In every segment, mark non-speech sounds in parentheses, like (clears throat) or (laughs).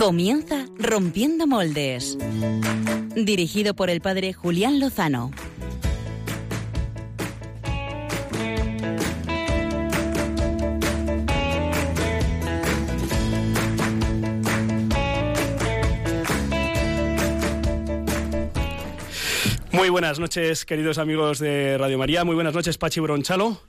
Comienza Rompiendo Moldes. Dirigido por el padre Julián Lozano. Muy buenas noches, queridos amigos de Radio María. Muy buenas noches, Pachi Bronchalo.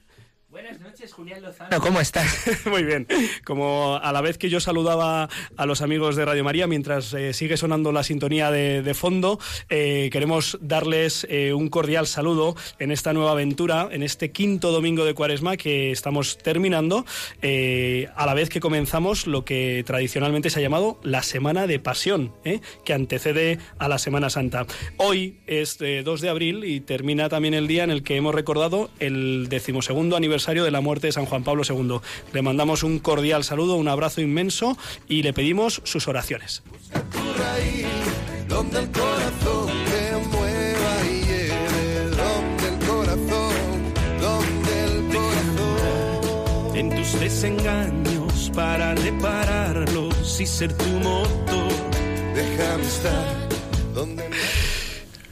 ¿Cómo estás? (laughs) Muy bien. Como a la vez que yo saludaba a los amigos de Radio María, mientras eh, sigue sonando la sintonía de, fondo, eh, queremos darles eh, un cordial saludo en esta nueva aventura, en este quinto domingo de Cuaresma que estamos terminando, a la vez que comenzamos lo que tradicionalmente se ha llamado la Semana de Pasión, que antecede a la Semana Santa. Hoy es 2 de abril y termina también el día en el que hemos recordado el decimosegundo aniversario de la muerte de San Juan Pablo II. Le mandamos un cordial saludo, un abrazo inmenso y le pedimos sus oraciones. En tus desengaños para repararlos y ser tu motor. Déjame estar donde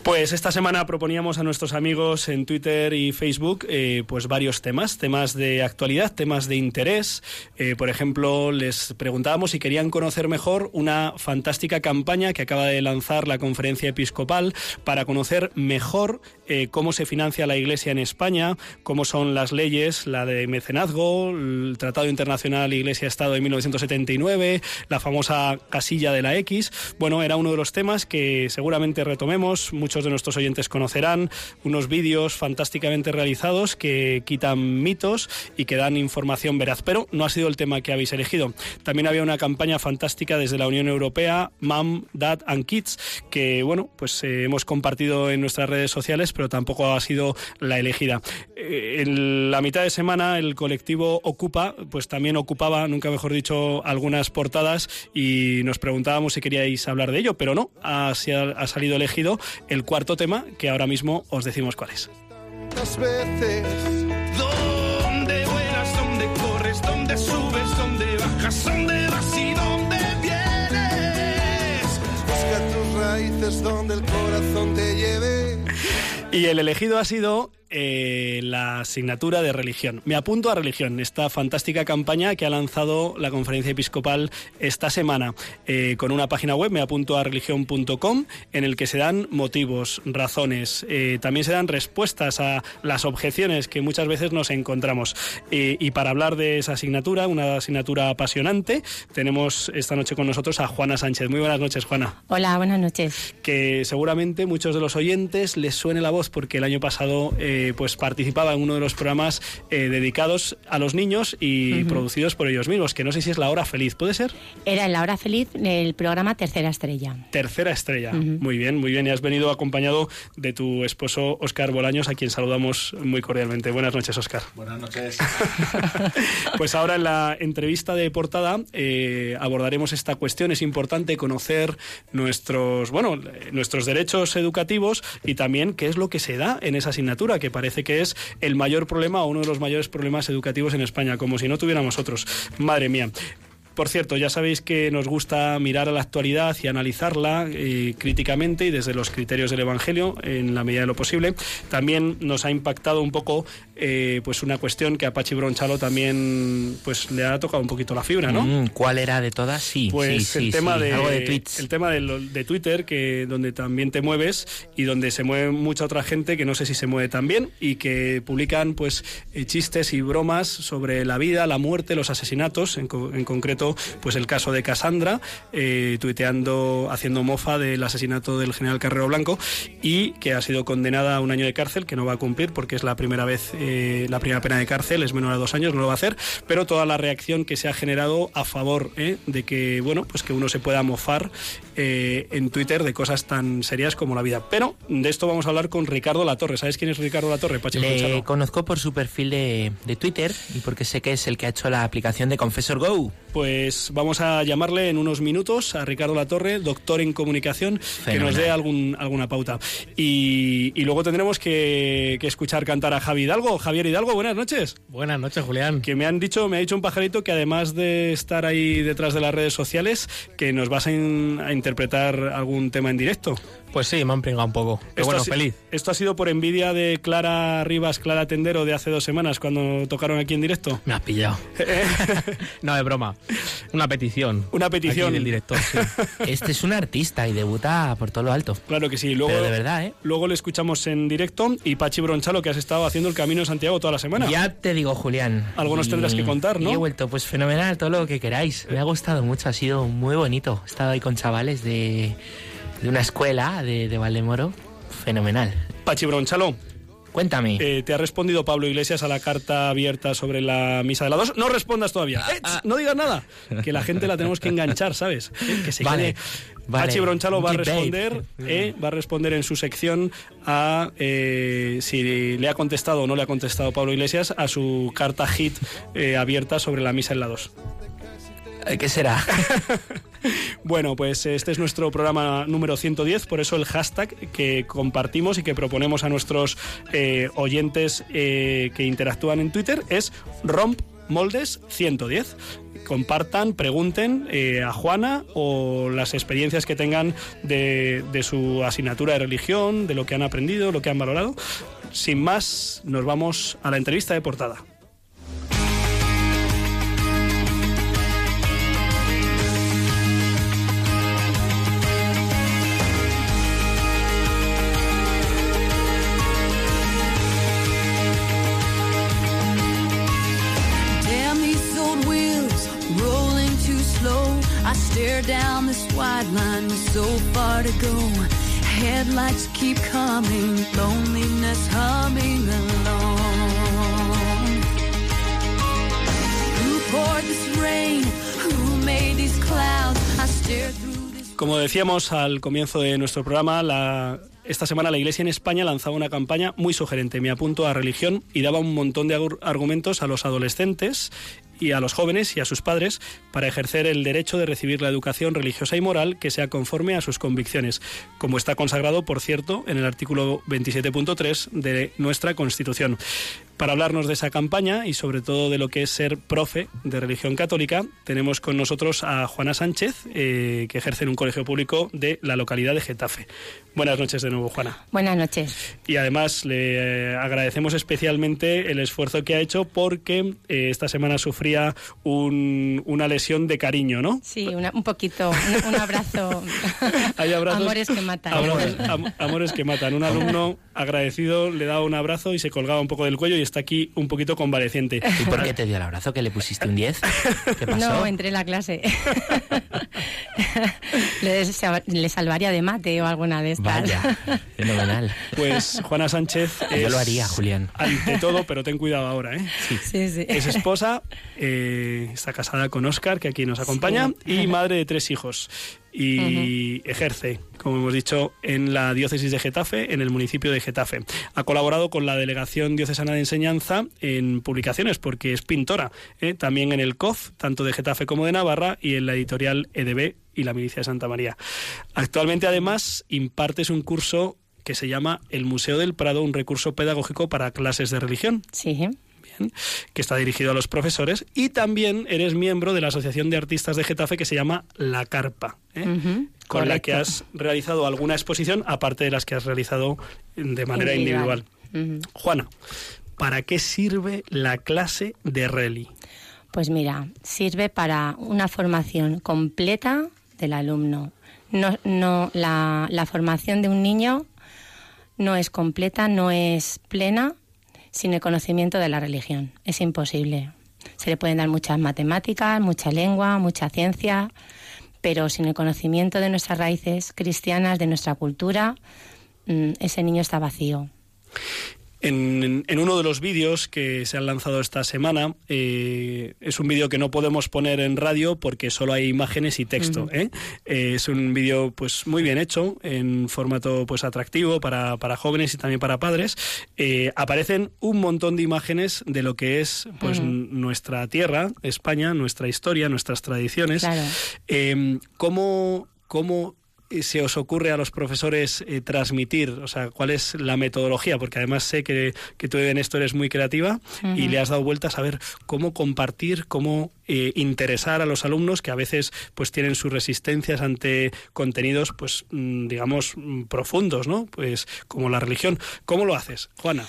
pues esta semana proponíamos a nuestros amigos en Twitter y Facebook eh, pues varios temas, temas de actualidad, temas de interés. Eh, por ejemplo, les preguntábamos si querían conocer mejor una fantástica campaña que acaba de lanzar la Conferencia Episcopal para conocer mejor eh, cómo se financia la Iglesia en España, cómo son las leyes, la de mecenazgo, el Tratado Internacional Iglesia-Estado de 1979, la famosa casilla de la X. Bueno, era uno de los temas que seguramente retomemos. De nuestros oyentes conocerán, unos vídeos fantásticamente realizados que quitan mitos y que dan información veraz. Pero no ha sido el tema que habéis elegido. También había una campaña fantástica desde la Unión Europea, Mom, Dad and Kids, que bueno, pues eh, hemos compartido en nuestras redes sociales, pero tampoco ha sido la elegida. Eh, en la mitad de semana el colectivo Ocupa, pues también ocupaba, nunca mejor dicho, algunas portadas y nos preguntábamos si queríais hablar de ello, pero no, ha, ha salido elegido el cuarto tema, que ahora mismo os decimos cuál es. ¿Dónde vuelas? ¿Dónde corres? ¿Dónde subes? ¿Dónde bajas? ¿Dónde vas y dónde vienes? Busca tus raíces donde el corazón te lleve. Y el elegido ha sido eh, la asignatura de religión. Me apunto a religión, esta fantástica campaña que ha lanzado la conferencia episcopal esta semana eh, con una página web, me apunto a religión.com, en el que se dan motivos, razones, eh, también se dan respuestas a las objeciones que muchas veces nos encontramos. y para hablar de esa asignatura, una asignatura apasionante, tenemos esta noche con nosotros a Juana Sánchez. Muy buenas noches, Juana. Hola, buenas noches. Que seguramente muchos de los oyentes les suene la voz porque el año pasado eh, pues participaba en uno de los programas eh, dedicados a los niños y producidos por ellos mismos, que no sé si es La Hora Feliz, ¿puede ser? Era en La Hora Feliz el programa Tercera Estrella. Tercera Estrella, muy bien, muy bien. Y has venido acompañado de tu esposo Oscar Bolaños, a quien saludamos muy cordialmente. Buenas noches, Oscar. Buenas noches. (laughs) (laughs) pues ahora en la entrevista de portada eh, abordaremos esta cuestión. Es importante conocer nuestros, bueno, nuestros derechos educativos y también qué es lo que se da en esa asignatura, que parece que es el mayor problema o uno de los mayores problemas educativos en España, como si no tuviéramos otros. Madre mía. Por cierto, ya sabéis que nos gusta mirar a la actualidad y analizarla eh, críticamente y desde los criterios del Evangelio en la medida de lo posible. También nos ha impactado un poco eh, pues una cuestión que a Pachi Bronchalo también pues le ha tocado un poquito la fibra, ¿no? Mm, ¿Cuál era de todas? Sí, pues el, tema de, el tema de, Twitter, que donde también te mueves y donde se mueve mucha otra gente que no sé si se mueve también y que publican pues eh, chistes y bromas sobre la vida, la muerte, los asesinatos, en, en concreto pues el caso de Casandra, eh, tuiteando, haciendo mofa del asesinato del general Carrero Blanco y que ha sido condenada a un año de cárcel, que no va a cumplir porque es la primera vez, eh, la primera pena de cárcel, es menor a dos años, no lo va a hacer, pero toda la reacción que se ha generado a favor eh, de que, bueno, pues que uno se pueda mofar en Twitter de cosas tan serias como la vida. Pero de esto vamos a hablar con Ricardo Latorre. ¿Sabes quién es Ricardo Latorre, Pachi Le conozco por su perfil de, de Twitter y porque sé que es el que ha hecho la aplicación de Confessor Go. pues vamos a llamarle en unos minutos a Ricardo Latorre, doctor en comunicación, que nos dé algún, alguna pauta. Y, y luego tendremos que, que escuchar cantar a Javi Hidalgo. Javier Hidalgo, buenas noches. Buenas noches, Julián. Que me han dicho, me ha dicho un pajarito que además de estar ahí detrás de las redes sociales, que nos vas a, in- a interpretar algún tema en directo. Pues sí, me han pringado un poco. Pero Esto bueno, ha feliz. Esto ha sido por envidia de Clara Rivas, Clara Tendero de hace dos semanas cuando tocaron aquí en directo. Me has pillado. (laughs) (laughs) no, es broma. Una petición. Una petición. Aquí del director, sí. (laughs) Este es un artista y debuta por todo lo alto. Claro que sí. Luego, Pero de verdad, ¿eh? Luego le escuchamos en directo y Pachi Bronchalo, que has estado haciendo el Camino de Santiago toda la semana. Ya te digo, Julián. Algo nos y- tendrás que contar, ¿no? y he vuelto, pues fenomenal, todo lo que queráis. Me ha gustado mucho, ha sido muy bonito. He estado ahí con chavales de, de una escuela de, de Valdemoro. Fenomenal. Pachi Bronchalo, Cuéntame. eh, ¿te ha respondido Pablo Iglesias a la carta abierta sobre la misa de la dos? No respondas todavía. Ah, Eh, ch, no digas nada. Que la gente la tenemos que enganchar, ¿sabes? Eh, (laughs) Que se Vale, quede. vale. Pachi Bronchalo va a responder, eh, va a responder en su sección a eh, si le ha contestado o no le ha contestado Pablo Iglesias a su carta hit eh, abierta sobre la misa en la 2. Eh, ¿Qué será? (laughs) Bueno, pues este es nuestro programa número 110, por eso el hashtag que compartimos y que proponemos a nuestros eh, oyentes eh, que interactúan en Twitter es rompmoldes110. Compartan, pregunten a Juana o las experiencias que tengan de, de su asignatura de religión, de lo que han aprendido, lo que han valorado. Sin más, nos vamos a la entrevista de portada. Stare down this wide line with so far to go. Headlights keep coming, loneliness humming along. Who this rain? Who made these clouds? I stare through. Como decíamos al comienzo de nuestro programa, esta semana la Iglesia en España lanzaba una campaña muy sugerente, Me apunto a religión, y daba un montón de argumentos a los adolescentes y a los jóvenes y a sus padres para ejercer el derecho de recibir la educación religiosa y moral que sea conforme a sus convicciones, como está consagrado, por cierto, en el artículo 27.3 de nuestra Constitución. Para hablarnos de esa campaña y sobre todo de lo que es ser profe de religión católica, tenemos con nosotros a Juana Sánchez, eh, que ejerce en un colegio público de la localidad de Getafe. Buenas noches de nuevo, Juana. Buenas noches. Y además le eh, agradecemos especialmente el esfuerzo que ha hecho porque eh, esta semana un- una lesión de cariño, ¿no? Sí, una- un poquito, un, un abrazo. (laughs) Hay abrazos- Amores que matan. Amores, am- amores que matan. Un alumno agradecido le daba un abrazo y se colgaba un poco del cuello y está aquí un poquito convaleciente. ¿Y por qué te dio el abrazo? ¿Que le pusiste un 10? ¿Qué (laughs) pasó? No, entré en la clase. (laughs) le, le salvaría de mate o alguna de estas. Vaya, fenomenal. Pues Juana Sánchez Yo es lo haría, Julián. Ante todo, pero ten cuidado ahora, ¿eh? Sí, sí. Es esposa, eh, está casada con Oscar, que aquí nos acompaña, y madre de tres hijos. Y ejerce, como hemos dicho, en la diócesis de Getafe, en el municipio de Getafe. Ha colaborado con la Delegación Diocesana de Enseñanza en publicaciones, porque es pintora, ¿eh? también en el COF, tanto de Getafe como de Navarra, y en la editorial EDB y la Milicia de Santa María. Actualmente, además, impartes un curso que se llama El Museo del Prado, un recurso pedagógico para clases de religión Sí. Que está dirigido a los profesores, y también eres miembro de la Asociación de Artistas de Getafe que se llama La Carpa, ¿eh? Con la que has realizado alguna exposición, aparte de las que has realizado de manera individual. Juana, ¿para qué sirve la clase de Reli? Pues mira, sirve para una formación completa del alumno. No, no, la, la formación de un niño no es completa, no es plena sin el conocimiento de la religión. Es imposible. Se le pueden dar muchas matemáticas, mucha lengua, mucha ciencia, pero sin el conocimiento de nuestras raíces cristianas, de nuestra cultura, mm, ese niño está vacío. En, en uno de los vídeos que se han lanzado esta semana, eh, es un vídeo que no podemos poner en radio porque solo hay imágenes y texto. ¿eh? Eh, es un vídeo pues muy bien hecho, en formato pues atractivo para, para jóvenes y también para padres. Eh, aparecen un montón de imágenes de lo que es pues nuestra tierra, España, nuestra historia, nuestras tradiciones. Claro. Eh, ¿Cómo, cómo se os ocurre a los profesores eh, transmitir? O sea, ¿cuál es la metodología? Porque además sé que, que tú en esto eres muy creativa y le has dado vueltas a ver cómo compartir, cómo eh, interesar a los alumnos que a veces pues tienen sus resistencias ante contenidos pues mm, digamos mm, profundos, ¿no? Pues como la religión. ¿Cómo lo haces, Juana?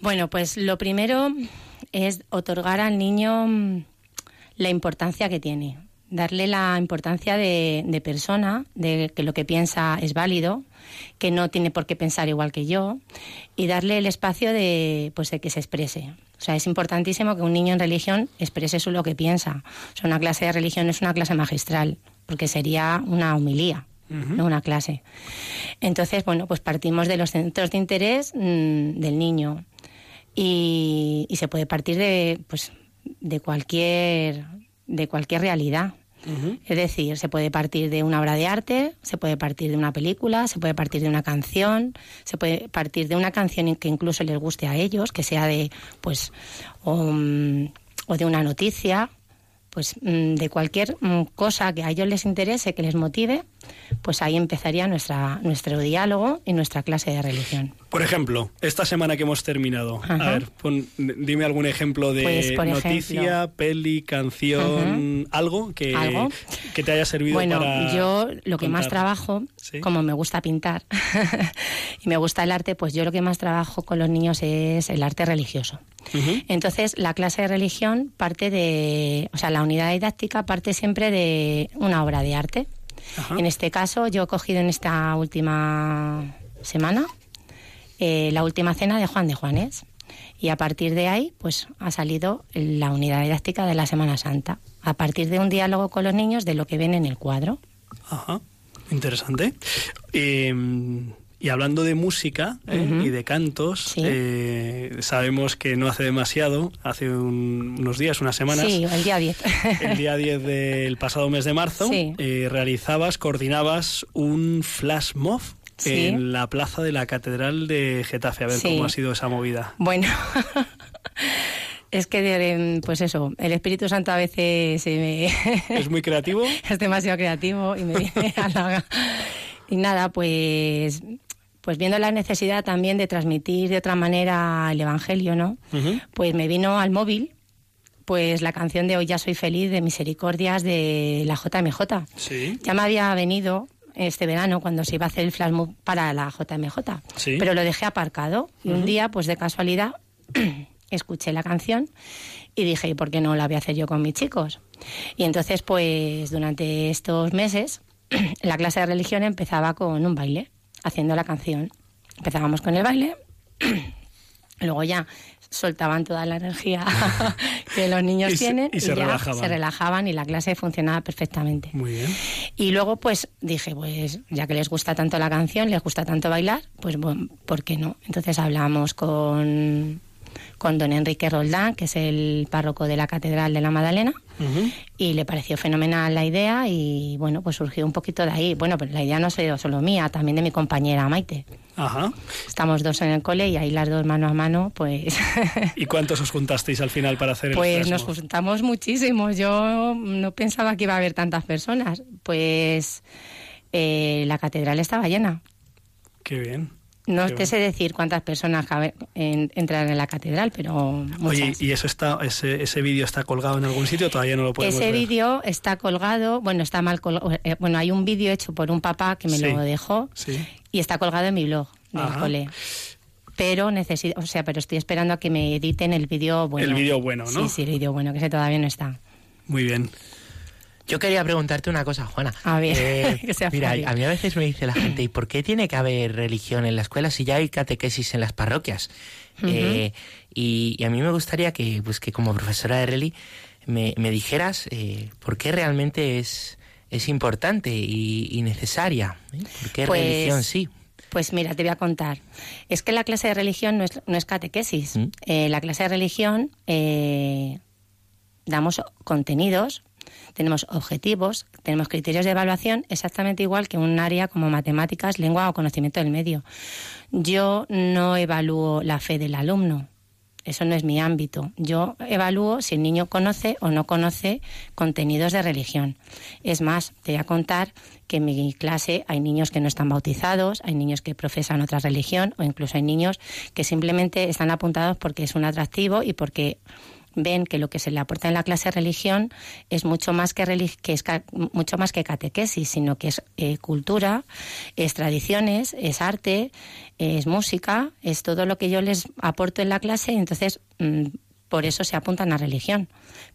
Bueno, pues lo primero es otorgar al niño mm, la importancia que tiene, darle la importancia de, de persona, de que lo que piensa es válido, que no tiene por qué pensar igual que yo, y darle el espacio de, pues, de que se exprese. O sea, es importantísimo que un niño en religión exprese su lo que piensa. O sea, una clase de religión es una clase magistral, porque sería una humilía, no una clase. Entonces, bueno, pues partimos de los centros de interés mm, del niño y, y se puede partir de, pues, de cualquier de cualquier realidad. Es decir, se puede partir de una obra de arte, se puede partir de una película, se puede partir de una canción, se puede partir de una canción que incluso les guste a ellos, que sea de, pues, o, mm, o de una noticia, pues mm, de cualquier mm, cosa que a ellos les interese, que les motive, pues ahí empezaría nuestra, nuestro diálogo y nuestra clase de religión. Por ejemplo, esta semana que hemos terminado, a ver, pon- dime algún ejemplo de Pues, noticia, ejemplo. peli, canción, algo que, Algo. que te haya servido Bueno, para yo lo que más trabajo, Sí. como me gusta pintar (laughs) y me gusta el arte, pues yo lo que más trabajo con los niños es el arte religioso. Entonces, la clase de religión parte de, o sea, la unidad didáctica parte siempre de una obra de arte. Ajá. En este caso, yo he cogido en esta última semana eh, la última cena de Juan de Juanes. Y a partir de ahí, pues ha salido la unidad didáctica de la Semana Santa. A partir de un diálogo con los niños de lo que ven en el cuadro. Ajá, interesante. Eh, y hablando de música eh, y de cantos, Sí. eh, sabemos que no hace demasiado, hace un- unos días, unas semanas, Sí, el día 10. (laughs) el día 10 del pasado mes de marzo, Sí. eh, realizabas, coordinabas un flash mob en la plaza de la Catedral de Getafe. A ver cómo ha sido esa movida. Bueno, (laughs) es que, pues eso, el Espíritu Santo a veces se me... ¿Es muy creativo? (laughs) es demasiado creativo y me viene a la... Y nada, pues, pues viendo la necesidad también de transmitir de otra manera el Evangelio, ¿no? Pues me vino al móvil pues la canción de Hoy ya soy feliz de Misericordias de la JMJ. Sí. Ya me había venido este verano cuando se iba a hacer el flash para la JMJ, Sí. pero lo dejé aparcado y un día, pues de casualidad, (clears throat) escuché la canción y dije, ¿y por qué no la voy a hacer yo con mis chicos? Y entonces, pues durante estos meses, (clears throat) la clase de religión empezaba con un baile, haciendo la canción. Empezábamos con el baile, (clears throat) luego ya soltaban toda la energía (laughs) que los niños Y se- tienen y se ya relajaban. se relajaban y la clase funcionaba perfectamente. Muy bien. Y luego, pues dije, pues ya que les gusta tanto la canción, les gusta tanto bailar, pues bueno, ¿por qué no? Entonces hablamos con, con don Enrique Roldán, que es el párroco de la Catedral de la Magdalena, Ujú. y le pareció fenomenal la idea y bueno, pues surgió un poquito de ahí. Bueno, pero la idea no solo solo mía, también de mi compañera Maite. Ajá. Estamos dos en el cole y ahí las dos mano a mano, pues... ¿Y cuántos os juntasteis al final para hacer el Pues nos juntamos muchísimos. Yo no pensaba que iba a haber tantas personas. Pues eh, la catedral estaba llena. Qué bien. No te sé decir cuántas personas cabe- en- entran en la catedral, pero Oye. ¿y eso está, ese, ese vídeo está colgado en algún sitio? Todavía no lo podemos Ese vídeo está colgado, bueno, está mal colgado. bueno, hay un vídeo hecho por un papá que me Sí. lo dejó Sí. y está colgado en mi blog del Ajá. cole. Pero necesito, o sea, pero estoy esperando a que me editen el vídeo bueno. El vídeo bueno, ¿no? Sí, sí, el vídeo bueno, que ese todavía no está. Muy bien. Yo quería preguntarte una cosa, Juana. A ver, Eh, (laughs) que sea mira, a mí a veces me dice la gente, ¿y por qué tiene que haber religión en la escuela si ya hay catequesis en las parroquias? Eh, y, y a mí me gustaría que, pues, que como profesora de reli me, me dijeras eh, por qué realmente es, es importante y, y necesaria. ¿Por qué Pues, religión sí? Pues mira, te voy a contar. Es que la clase de religión no es, no es catequesis. ¿Mm? Eh, la clase de religión eh, damos contenidos, tenemos objetivos, tenemos criterios de evaluación exactamente igual que un área como matemáticas, lengua o conocimiento del medio. Yo no evalúo la fe del alumno. Eso no es mi ámbito. Yo evalúo si el niño conoce o no conoce contenidos de religión. Es más, te voy a contar que en mi clase hay niños que no están bautizados, hay niños que profesan otra religión o incluso hay niños que simplemente están apuntados porque es un atractivo y porque ven que lo que se le aporta en la clase religión es mucho más que, que es ca- mucho más que catequesis, sino que es eh, cultura, es tradiciones, es arte, es música, es todo lo que yo les aporto en la clase y entonces mm, por eso se apuntan a religión.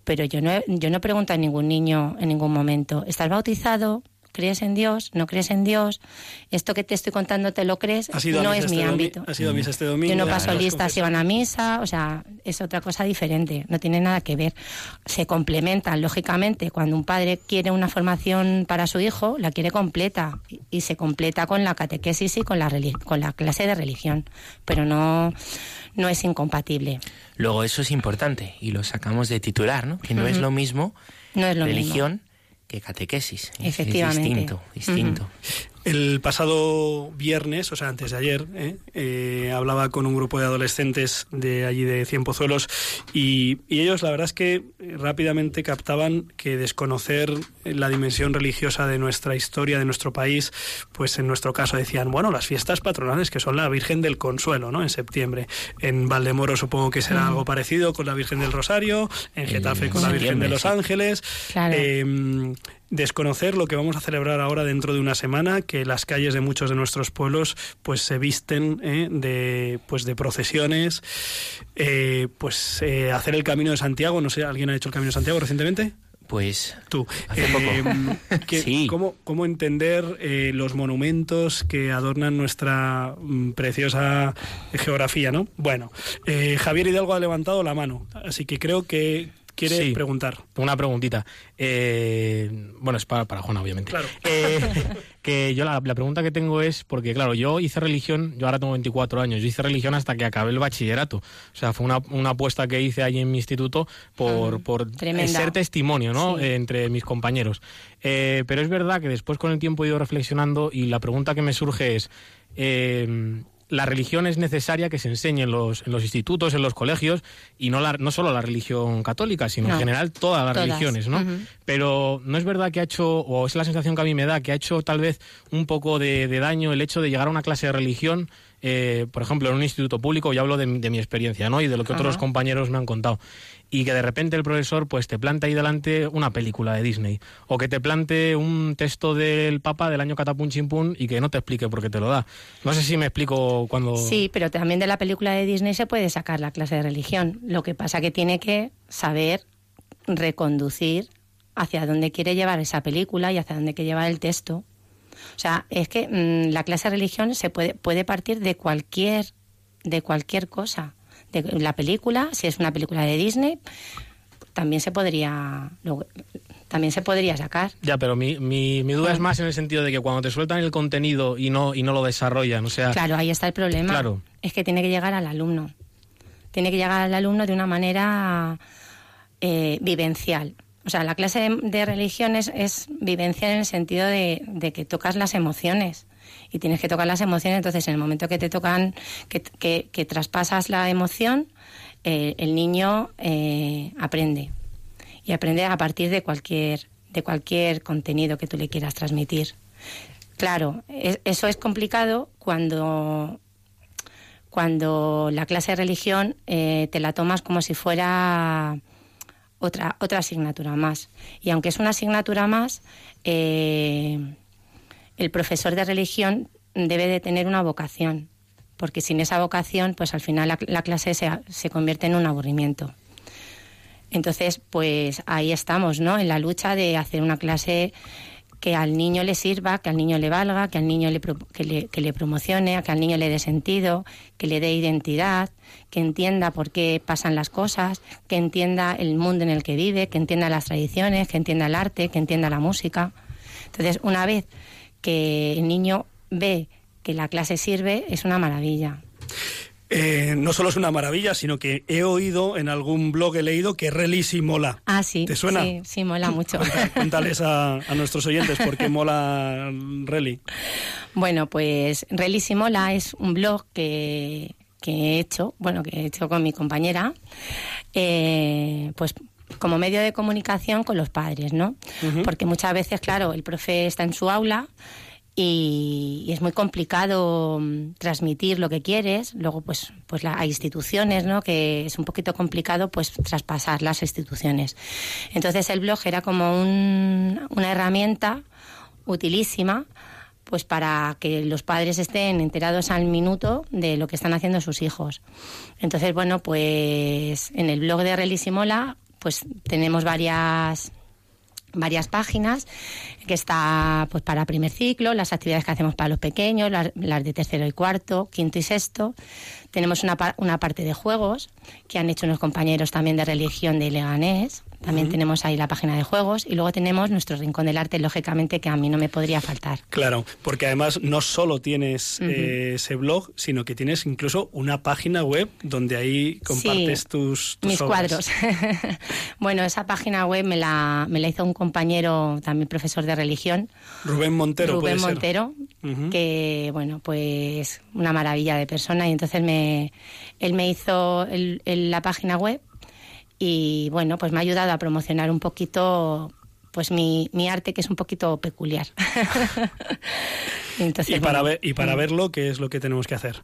Pero yo no, yo no pregunto a ningún niño en ningún momento, ¿estás bautizado? ¿Crees en Dios? ¿No crees en Dios? ¿Esto que te estoy contando te lo crees? ¿Has ido a no es mi este ámbito. has ido a misa este domingo? Yo no paso listas si van a misa, o sea, es otra cosa diferente, no tiene nada que ver. Se complementan, lógicamente, cuando un padre quiere una formación para su hijo, la quiere completa y, y se completa con la catequesis y con la, reli- con la clase de religión, pero no, no es incompatible. Luego eso es importante y lo sacamos de titular, ¿no? Que no es lo mismo No es lo religión que catequesis. Es- Efectivamente. Es distinto, distinto. El pasado viernes, o sea, antes de ayer, ¿eh? Eh, hablaba con un grupo de adolescentes de allí de Cienpozuelos y, y ellos la verdad es que rápidamente captaban que desconocer la dimensión religiosa de nuestra historia, de nuestro país, pues en nuestro caso decían, bueno, las fiestas patronales que son la Virgen del Consuelo, ¿no? En septiembre. En Valdemoro supongo que será algo parecido con la Virgen del Rosario, en Getafe con la Virgen de los. Ángeles. Claro. Eh, desconocer lo que vamos a celebrar ahora dentro de una semana, que las calles de muchos de nuestros pueblos pues se visten ¿eh? de pues de procesiones, eh, pues eh, hacer el Camino de Santiago, no sé, ¿alguien ha hecho el Camino de Santiago recientemente? Pues Tú. Hace Eh, (laughs) que- Sí. ¿cómo, cómo entender eh, los monumentos que adornan nuestra mm, preciosa geografía, no? Bueno, eh, Javier Hidalgo ha levantado la mano, así que creo que quiere Sí. preguntar. Una preguntita. Eh, bueno, es para, para Juana, obviamente. Claro. Eh, (laughs) que yo la, la pregunta que tengo es, porque claro, yo hice religión, yo ahora tengo 24 años, yo hice religión hasta que acabé el bachillerato. O sea, fue una, una apuesta que hice ahí en mi instituto por, por tremenda. ser testimonio, ¿no? Sí. Eh, entre mis compañeros. Eh, pero es verdad que después con el tiempo he ido reflexionando y la pregunta que me surge es... eh, la religión es necesaria que se enseñe en los, en los institutos, en los colegios, y no, la, no solo la religión católica, sino en general todas las todas. religiones, ¿no? Pero no es verdad que ha hecho, o es la sensación que a mí me da, que ha hecho tal vez un poco de, de daño el hecho de llegar a una clase de religión, eh, por ejemplo, en un instituto público, ya hablo de, mi- de mi experiencia, ¿no? Y de lo que otros compañeros me han contado. Y que de repente el profesor pues te plante ahí delante una película de Disney. O que te plante un texto del Papa del año Catapum Chimpún y que no te explique por qué te lo da. No sé si me explico cuando... Sí, pero también de la película de Disney se puede sacar la clase de religión. Lo que pasa que tiene que saber reconducir hacia dónde quiere llevar esa película y hacia dónde quiere llevar el texto. O sea, es que mm, la clase de religión se puede, puede partir de cualquier, de cualquier cosa. De la película, si es una película de Disney, también se podría, también se podría sacar. Ya, pero mi, mi, mi duda es más en el sentido de que cuando te sueltan el contenido y no, y no lo desarrollan, o sea... Claro, ahí está el problema. Claro. Es que tiene que llegar al alumno. Tiene que llegar al alumno de una manera eh, vivencial. O sea, la clase de, de religión es, es vivencial en el sentido de, que tocas las emociones. Y tienes que tocar las emociones, entonces en el momento que te tocan, que, que- traspasas la emoción, eh, el niño eh, aprende. Y aprende a partir de cualquier, de cualquier contenido que tú le quieras transmitir. Claro, es- eso es complicado cuando, cuando la clase de religión eh, te la tomas como si fuera otra, otra asignatura más. Y aunque es una asignatura más, eh, el profesor de religión debe de tener una vocación, porque sin esa vocación, pues al final la, la clase se, se convierte en un aburrimiento. Entonces, pues ahí estamos, ¿no? En la lucha de hacer una clase que al niño le sirva, que al niño le valga, que al niño le, que le, que le promocione, que al niño le dé sentido, que le dé identidad, que entienda por qué pasan las cosas, que entienda el mundo en el que vive, que entienda las tradiciones, que entienda el arte, que entienda la música. Entonces, una vez que el niño ve que la clase sirve, es una maravilla. Eh, no solo es una maravilla, sino que he oído en algún blog, he leído que Reli sí mola. Ah, sí. ¿Te suena? Sí, sí, mola mucho. Cuéntales a, a nuestros oyentes por qué mola Reli. Bueno, pues Reli sí mola es un blog que, que he hecho, bueno, que he hecho con mi compañera, eh, pues como medio de comunicación con los padres, ¿no? Porque muchas veces, claro, el profe está en su aula y, es muy complicado mm, transmitir lo que quieres. Luego, pues, pues la, hay instituciones, ¿no? Que es un poquito complicado, pues, traspasar las instituciones. Entonces, el blog era como un- una herramienta utilísima pues para que los padres estén enterados al minuto de lo que están haciendo sus hijos. Entonces, bueno, pues en el blog de Relisimola pues tenemos varias varias páginas que está pues para primer ciclo, las actividades que hacemos para los pequeños, las, las de tercero y cuarto, quinto y sexto. Tenemos una, una parte de juegos que han hecho unos compañeros también de religión de Leganés. También tenemos ahí la página de juegos y luego tenemos nuestro rincón del arte, lógicamente, que a mí no me podría faltar. Claro, porque además no solo tienes eh, ese blog, sino que tienes incluso una página web donde ahí compartes Sí, tus, tus mis obras. cuadros. (laughs) bueno, esa página web me la, me la hizo un compañero, también profesor de religión, Rubén Montero Rubén puede ser. Montero, que bueno, pues una maravilla de persona y entonces me él me hizo el- el- la página web y bueno, pues me ha ayudado a promocionar un poquito pues mi, mi arte que es un poquito peculiar. (laughs) Y entonces, Y para, bueno, ver, y para verlo, ¿qué es lo que tenemos que hacer?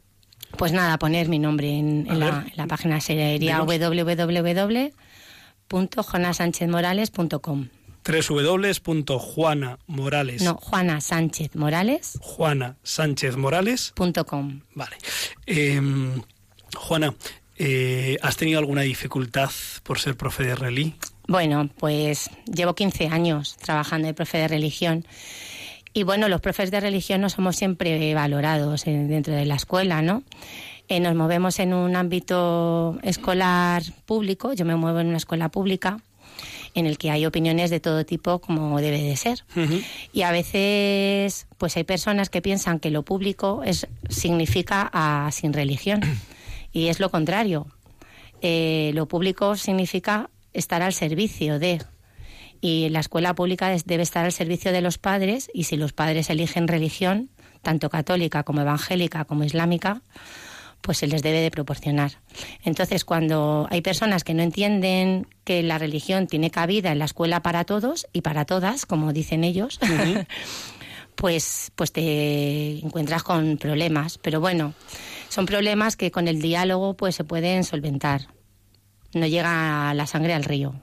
pues nada, poner mi nombre en, en la, en la página sería www.jonasanchezmorales.com www.juanamorales. No, Juana Sánchez Morales. Juana Sánchez Morales. punto com. Vale. Eh, Juana, eh, ¿has tenido alguna dificultad por ser profe de relí? Bueno, pues llevo 15 años trabajando de profe de religión. Y bueno, los profes de religión no somos siempre valorados dentro de la escuela, ¿no? Eh, nos movemos en un ámbito escolar público, yo me muevo en una escuela pública en el que hay opiniones de todo tipo como debe de ser. Y a veces pues hay personas que piensan que lo público es significa a sin religión y es lo contrario. Eh, lo público significa estar al servicio de y la escuela pública debe estar al servicio de los padres y si los padres eligen religión, tanto católica como evangélica como islámica, pues se les debe de proporcionar. Entonces, cuando hay personas que no entienden que la religión tiene cabida en la escuela para todos y para todas, como dicen ellos, (laughs) pues, pues te encuentras con problemas. Pero bueno, son problemas que con el diálogo pues se pueden solventar. No llega la sangre al río.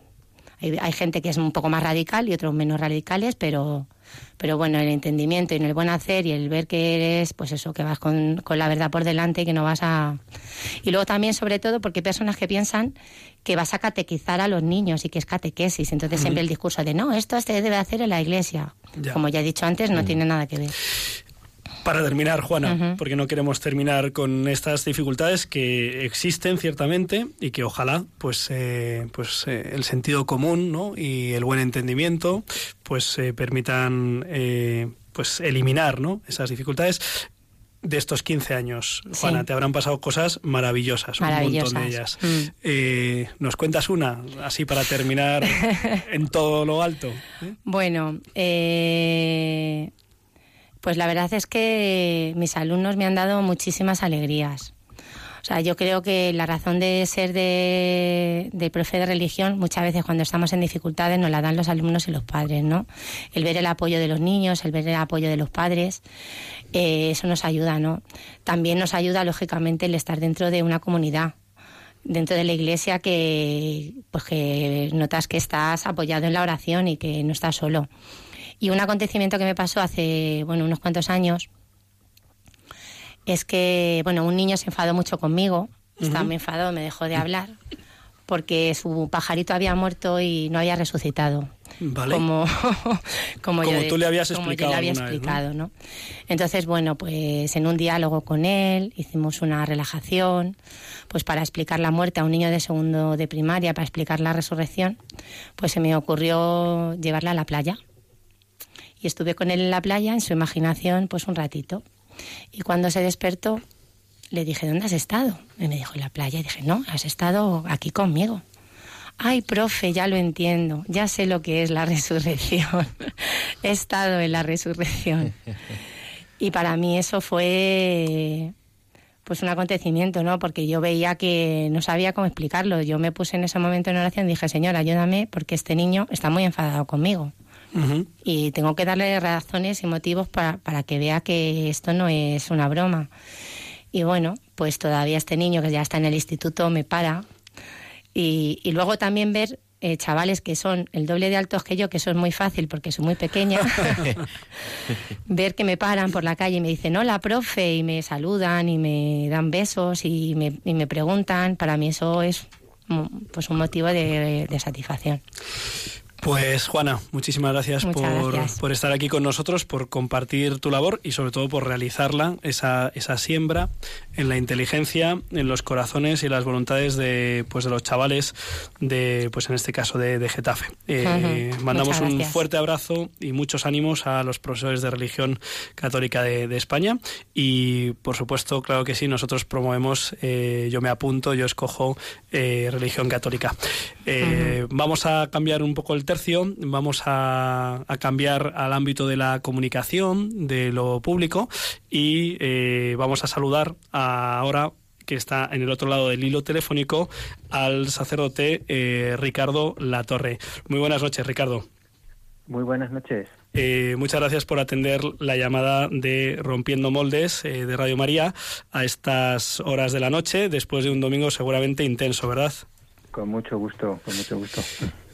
Hay, hay gente que es un poco más radical y otros menos radicales, pero, pero bueno, el entendimiento y en el buen hacer y el ver que eres, pues eso, que vas con, con la verdad por delante y que no vas a... Y luego también, sobre todo, porque hay personas que piensan que vas a catequizar a los niños y que es catequesis. Entonces siempre el discurso de, no, esto se debe hacer en la iglesia. Ya. Como ya he dicho antes, no tiene nada que ver. Para terminar, Juana, porque no queremos terminar con estas dificultades que existen ciertamente y que ojalá, pues, eh, pues eh, el sentido común, ¿no? y el buen entendimiento, pues eh, permitan, pues eliminar, ¿no? Esas dificultades. De estos 15 años, Juana, Sí. te habrán pasado cosas maravillosas, un montón de ellas. Mm. Eh, ¿Nos cuentas una, así para terminar (laughs) en todo lo alto? ¿eh? Bueno, eh, pues la verdad es que mis alumnos me han dado muchísimas alegrías. O sea, yo creo que la razón de ser de, de profe de religión, muchas veces cuando estamos en dificultades nos la dan los alumnos y los padres, ¿no? El ver el apoyo de los niños, el ver el apoyo de los padres, eh, eso nos ayuda, ¿no? También nos ayuda, lógicamente, el estar dentro de una comunidad dentro de la iglesia que pues que notas que estás apoyado en la oración y que no estás solo. Y un acontecimiento que me pasó hace bueno unos cuantos años es que bueno un niño se enfadó mucho conmigo, estaba muy enfadado, me dejó de hablar porque su pajarito había muerto y no había resucitado. Vale. Como, (laughs) como, Como yo, tú le habías como yo explicado le había alguna vez, ¿no? explicado, ¿no? Entonces, bueno, pues en un diálogo con él hicimos una relajación, pues para explicar la muerte a un niño de segundo de primaria, para explicar la resurrección, pues se me ocurrió llevarla a la playa. Y estuve con él en la playa, en su imaginación, pues un ratito. Y cuando se despertó, le dije, ¿dónde has estado? Y me dijo, en la playa. Y dije, no, has estado aquí conmigo. Ay, profe, ya lo entiendo, ya sé lo que es la (laughs) resurrección. He estado en la resurrección. (laughs) Y para mí eso fue pues un acontecimiento, ¿no? Porque yo veía que no sabía cómo explicarlo. Yo me puse en ese momento en oración y dije, Señor, ayúdame porque este niño está muy enfadado conmigo. Y tengo que darle razones y motivos para, para que vea que esto no es una broma. Y bueno, pues todavía este niño que ya está en el instituto me para. Y, y luego también ver eh, chavales que son el doble de altos que yo, que eso es muy fácil porque soy muy pequeña, (laughs) ver que me paran por la calle y me dicen hola, profe, y me saludan y me dan besos y me, y me preguntan, para mí eso es mm, pues un motivo de, de satisfacción. Pues Juana, muchísimas gracias por, estar aquí con nosotros, por compartir tu labor y sobre todo por realizarla, esa, esa siembra en la inteligencia, en los corazones y las voluntades de, pues, de los chavales de, pues en este caso de, Getafe. Eh, mandamos un fuerte abrazo y muchos ánimos a los profesores de religión católica de, España y por supuesto, claro que sí, nosotros promovemos, eh, yo me apunto, yo escojo eh, religión católica. Vamos a cambiar un poco el tema vamos a, cambiar al ámbito de la comunicación, de lo público, y eh, vamos a saludar ahora que está en el otro lado del hilo telefónico al sacerdote eh, Ricardo Latorre. Muy buenas noches, Ricardo. Muy buenas noches. Eh, muchas gracias por atender la llamada de Rompiendo Moldes de Radio María a estas horas de la noche, después de un domingo seguramente intenso, ¿verdad? Con mucho gusto, con mucho gusto.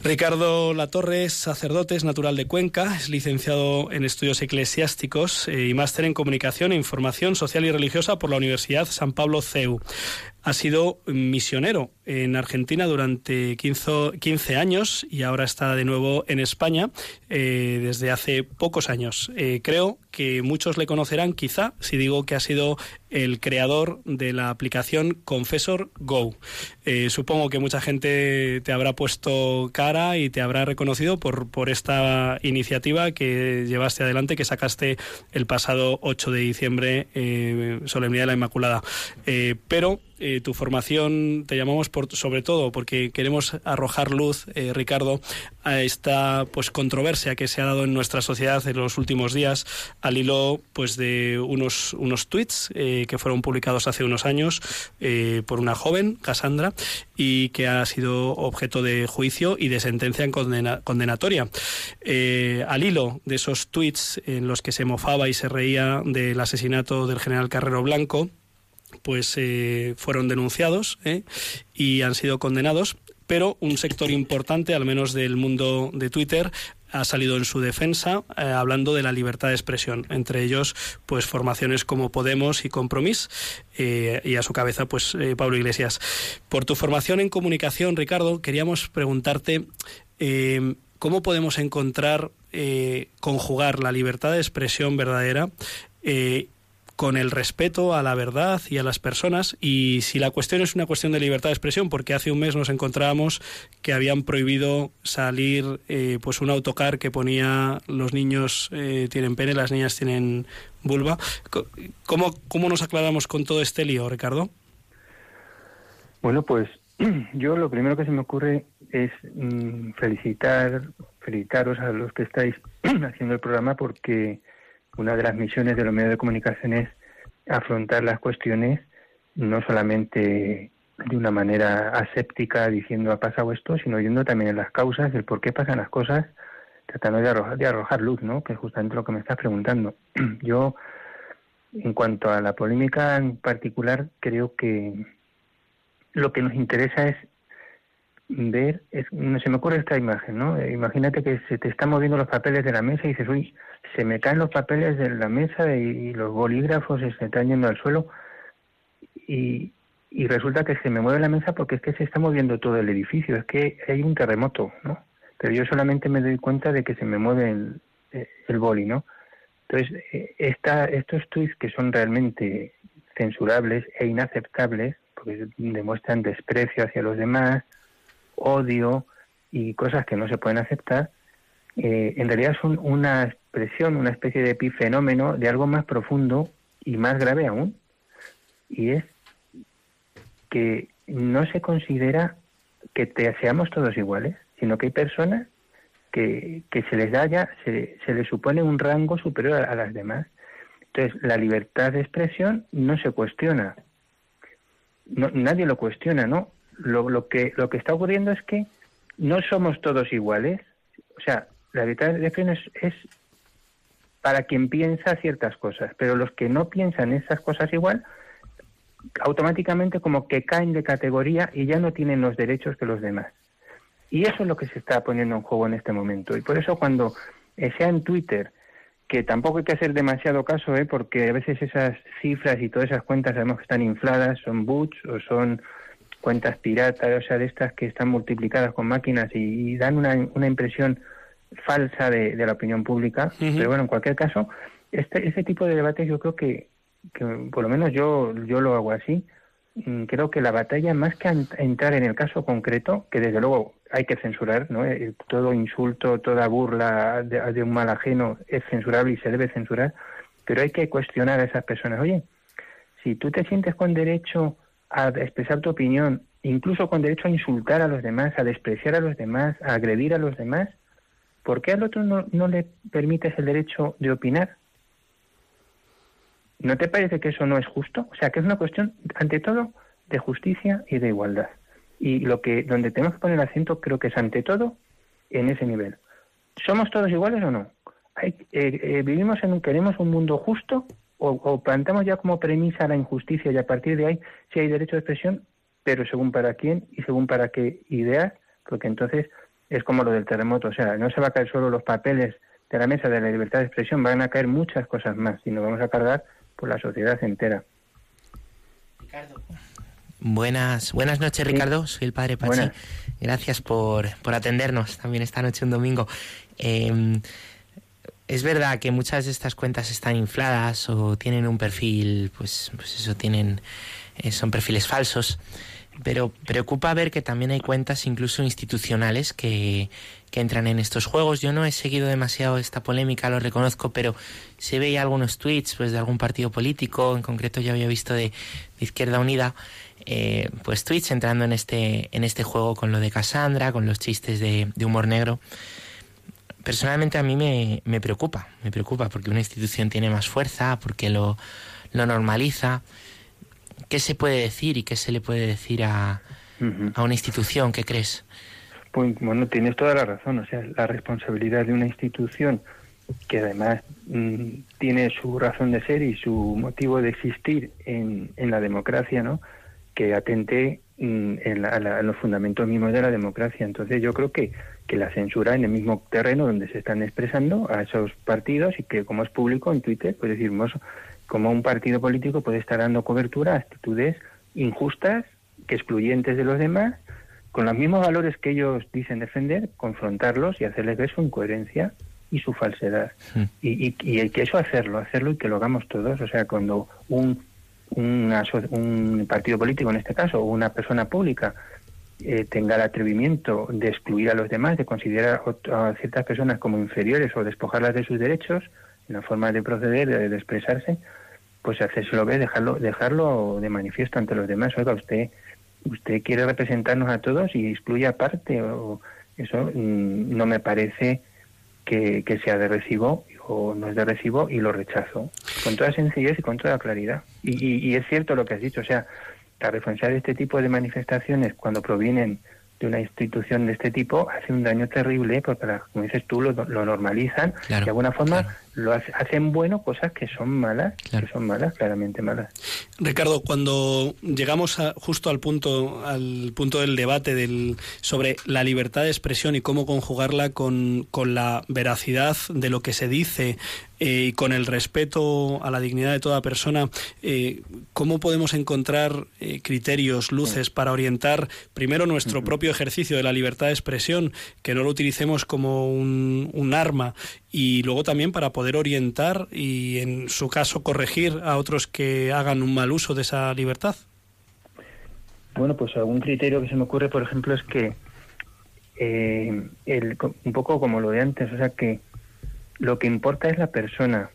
Ricardo Latorre es sacerdote, es natural de Cuenca, es licenciado en estudios eclesiásticos eh, y máster en comunicación e información social y religiosa por la Universidad San Pablo CEU ha sido misionero en Argentina durante 15, años y ahora está de nuevo en España eh, desde hace pocos años. Eh, creo que muchos le conocerán quizá si digo que ha sido el creador de la aplicación Confessor Go. Eh, supongo que mucha gente te habrá puesto cara y te habrá reconocido por, por esta iniciativa que llevaste adelante, que sacaste el pasado 8 de diciembre, Solemnidad de la Inmaculada. pero eh, tu formación te llamamos por, sobre todo porque queremos arrojar luz, eh, Ricardo, a esta pues controversia que se ha dado en nuestra sociedad en los últimos días al hilo pues de unos unos tweets eh, que fueron publicados hace unos años por una joven, Cassandra, y que ha sido objeto de juicio y de sentencia en condenatoria. al hilo de esos tweets en los que se mofaba y se reía del asesinato del general Carrero Blanco, pues eh, fueron denunciados ¿eh? y han sido condenados, pero un sector importante, al menos del mundo de Twitter, ha salido en su defensa eh, hablando de la libertad de expresión, entre ellos pues formaciones como Podemos y Compromís y a su cabeza pues Pablo Iglesias. Por tu formación en comunicación, Ricardo, queríamos preguntarte cómo podemos encontrar conjugar la libertad de expresión verdadera con el respeto a la verdad y a las personas y si la cuestión es una cuestión de libertad de expresión porque hace un mes nos encontrábamos que habían prohibido salir eh, pues un autocar que ponía los niños eh, tienen pene las niñas tienen vulva ¿Cómo, cómo nos aclaramos con todo este lío Ricardo? Bueno pues (clears throat) yo lo primero que se me ocurre es mm, felicitar felicitaros a los que estáis (clears throat) haciendo el programa porque una de las misiones de los medios de comunicación es afrontar las cuestiones no solamente de una manera aséptica diciendo ha pasado esto, sino yendo también en las causas del por qué pasan las cosas, tratando de arrojar, de arrojar luz, ¿no? que es justamente lo que me estás preguntando. (clears throat) Yo, en cuanto a la polémica en particular, creo que lo que nos interesa es ver, es, se me ocurre esta imagen, ¿no? Eh, imagínate que se te están moviendo los papeles de la mesa y dices, uy, se me caen los papeles de la mesa y, los bolígrafos se están yendo al suelo y, y resulta que se me mueve la mesa porque es que se está moviendo todo el edificio, es que hay un terremoto, ¿no? Pero yo solamente me doy cuenta de que se me mueve el, eh, el boli, ¿no? Entonces, eh, esta, estos tweets que son realmente censurables e inaceptables, porque demuestran desprecio hacia los demás, odio y cosas que no se pueden aceptar, eh, en realidad son una expresión, una especie de epifenómeno de algo más profundo y más grave aún, y es que no se considera que te, seamos todos iguales, sino que hay personas que, que se les da ya, se, se les supone un rango superior a, a las demás. Entonces, la libertad de expresión no se cuestiona. No, nadie lo cuestiona, ¿no? Lo, lo, que, lo que está ocurriendo es que no somos todos iguales. O sea, la libertad de expresión es, es para quien piensa ciertas cosas, pero los que no piensan esas cosas igual, automáticamente como que caen de categoría y ya no tienen los derechos que los demás. Y eso es lo que se está poniendo en juego en este momento. Y por eso cuando eh, sea en Twitter, que tampoco hay que hacer demasiado caso, ¿eh? porque a veces esas cifras y todas esas cuentas sabemos que están infladas, son bots o son cuentas piratas, o sea, de estas que están multiplicadas con máquinas y, y dan una, una, impresión falsa de, de la opinión pública. Uh -huh. Pero bueno, en cualquier caso, este, este tipo de debates yo creo que, que por lo menos yo, yo lo hago así, mm, creo que la batalla, más que entrar en el caso concreto, que desde luego hay que censurar, ¿no? Eh, todo insulto, toda burla de, de, un mal ajeno es censurable y se debe censurar, pero hay que cuestionar a esas personas. Oye, si tú te sientes con derecho a expresar tu opinión, incluso con derecho a insultar a los demás, a despreciar a los demás, a agredir a los demás, ¿por qué al otro no, no le permites el derecho de opinar? ¿No te parece que eso no es justo? O sea, que es una cuestión, ante todo, de justicia y de igualdad. Y lo que donde tenemos que poner acento creo que es ante todo en ese nivel. ¿Somos todos iguales o no? Hay, eh, eh, ¿Vivimos en un, queremos un mundo justo o, o plantamos ya como premisa la injusticia y a partir de ahí si hay derecho de expresión, pero según para quién y según para qué ideas? Porque entonces es como lo del terremoto, o sea, no se va a caer solo los papeles de la mesa de la libertad de expresión, van a caer muchas cosas más y nos vamos a cargar por la sociedad entera. Ricardo. Buenas, buenas noches, Ricardo. Soy el padre Pachi. Buenas. Gracias por, por atendernos también esta noche, un domingo. Eh, es verdad que muchas de estas cuentas están infladas o tienen un perfil, pues, pues eso, tienen, eh, son perfiles falsos. Pero preocupa ver que también hay cuentas incluso institucionales que, que entran en estos juegos. Yo no he seguido demasiado esta polémica, lo reconozco, pero se veía algunos tweets pues, de algún partido político, en concreto ya había visto de, de Izquierda Unida, eh, pues tweets entrando en este, en este juego con lo de Cassandra, con los chistes de, de humor negro. Personalmente a mí me, me, preocupa, me preocupa porque una institución tiene más fuerza, porque lo, lo normaliza. ¿Qué se puede decir y qué se le puede decir a, uh -huh. a una institución? ¿Qué crees? Pues bueno, tienes toda la razón. O sea, la responsabilidad de una institución que además mmm, tiene su razón de ser y su motivo de existir en, en la democracia, ¿no? Que atente en, la, la, en, los fundamentos mismos de la democracia. Entonces yo creo que, que la censura en el mismo terreno donde se están expresando a esos partidos y que como es público en Twitter, pues decimos como un partido político puede estar dando cobertura a actitudes injustas, que excluyentes de los demás, con los mismos valores que ellos dicen defender, confrontarlos y hacerles ver su incoherencia y su falsedad. Sí. Y, y, y, hay que eso hacerlo, hacerlo y que lo hagamos todos. O sea, cuando un, un partido político, en este caso, o una persona pública, eh, tenga el atrevimiento de excluir a los demás, de considerar a ciertas personas como inferiores o despojarlas de sus derechos, en la forma de proceder, de, de expresarse, pues hacérselo ver, dejarlo, dejarlo de manifiesto ante los demás. Oiga, usted usted quiere representarnos a todos y excluye aparte o eso mmm, no me parece que, sea de recibo o no es de recibo y lo rechazo con toda sencillez y con toda claridad y, y, y es cierto lo que has dicho o sea la responsabilidad de este tipo de manifestaciones cuando provienen de una institución de este tipo hace un daño terrible porque, como dices tú, lo, lo normalizan claro, de alguna forma claro. Lo hace, hacen bueno cosas que son malas, claro. que son malas, claramente malas. Ricardo, cuando llegamos a, justo al punto, al punto del debate del, sobre la libertad de expresión y cómo conjugarla con, con la veracidad de lo que se dice eh, y con el respeto a la dignidad de toda persona, eh, ¿cómo podemos encontrar eh, criterios, luces para orientar primero nuestro uh -huh. propio ejercicio de la libertad de expresión, que no lo utilicemos como un, un arma y luego también para poder orientar y en su caso corregir a otros que hagan un mal uso de esa libertad? Bueno, pues algún criterio que se me ocurre, por ejemplo, es que eh, el, un poco como lo de antes, o sea que lo que importa es la persona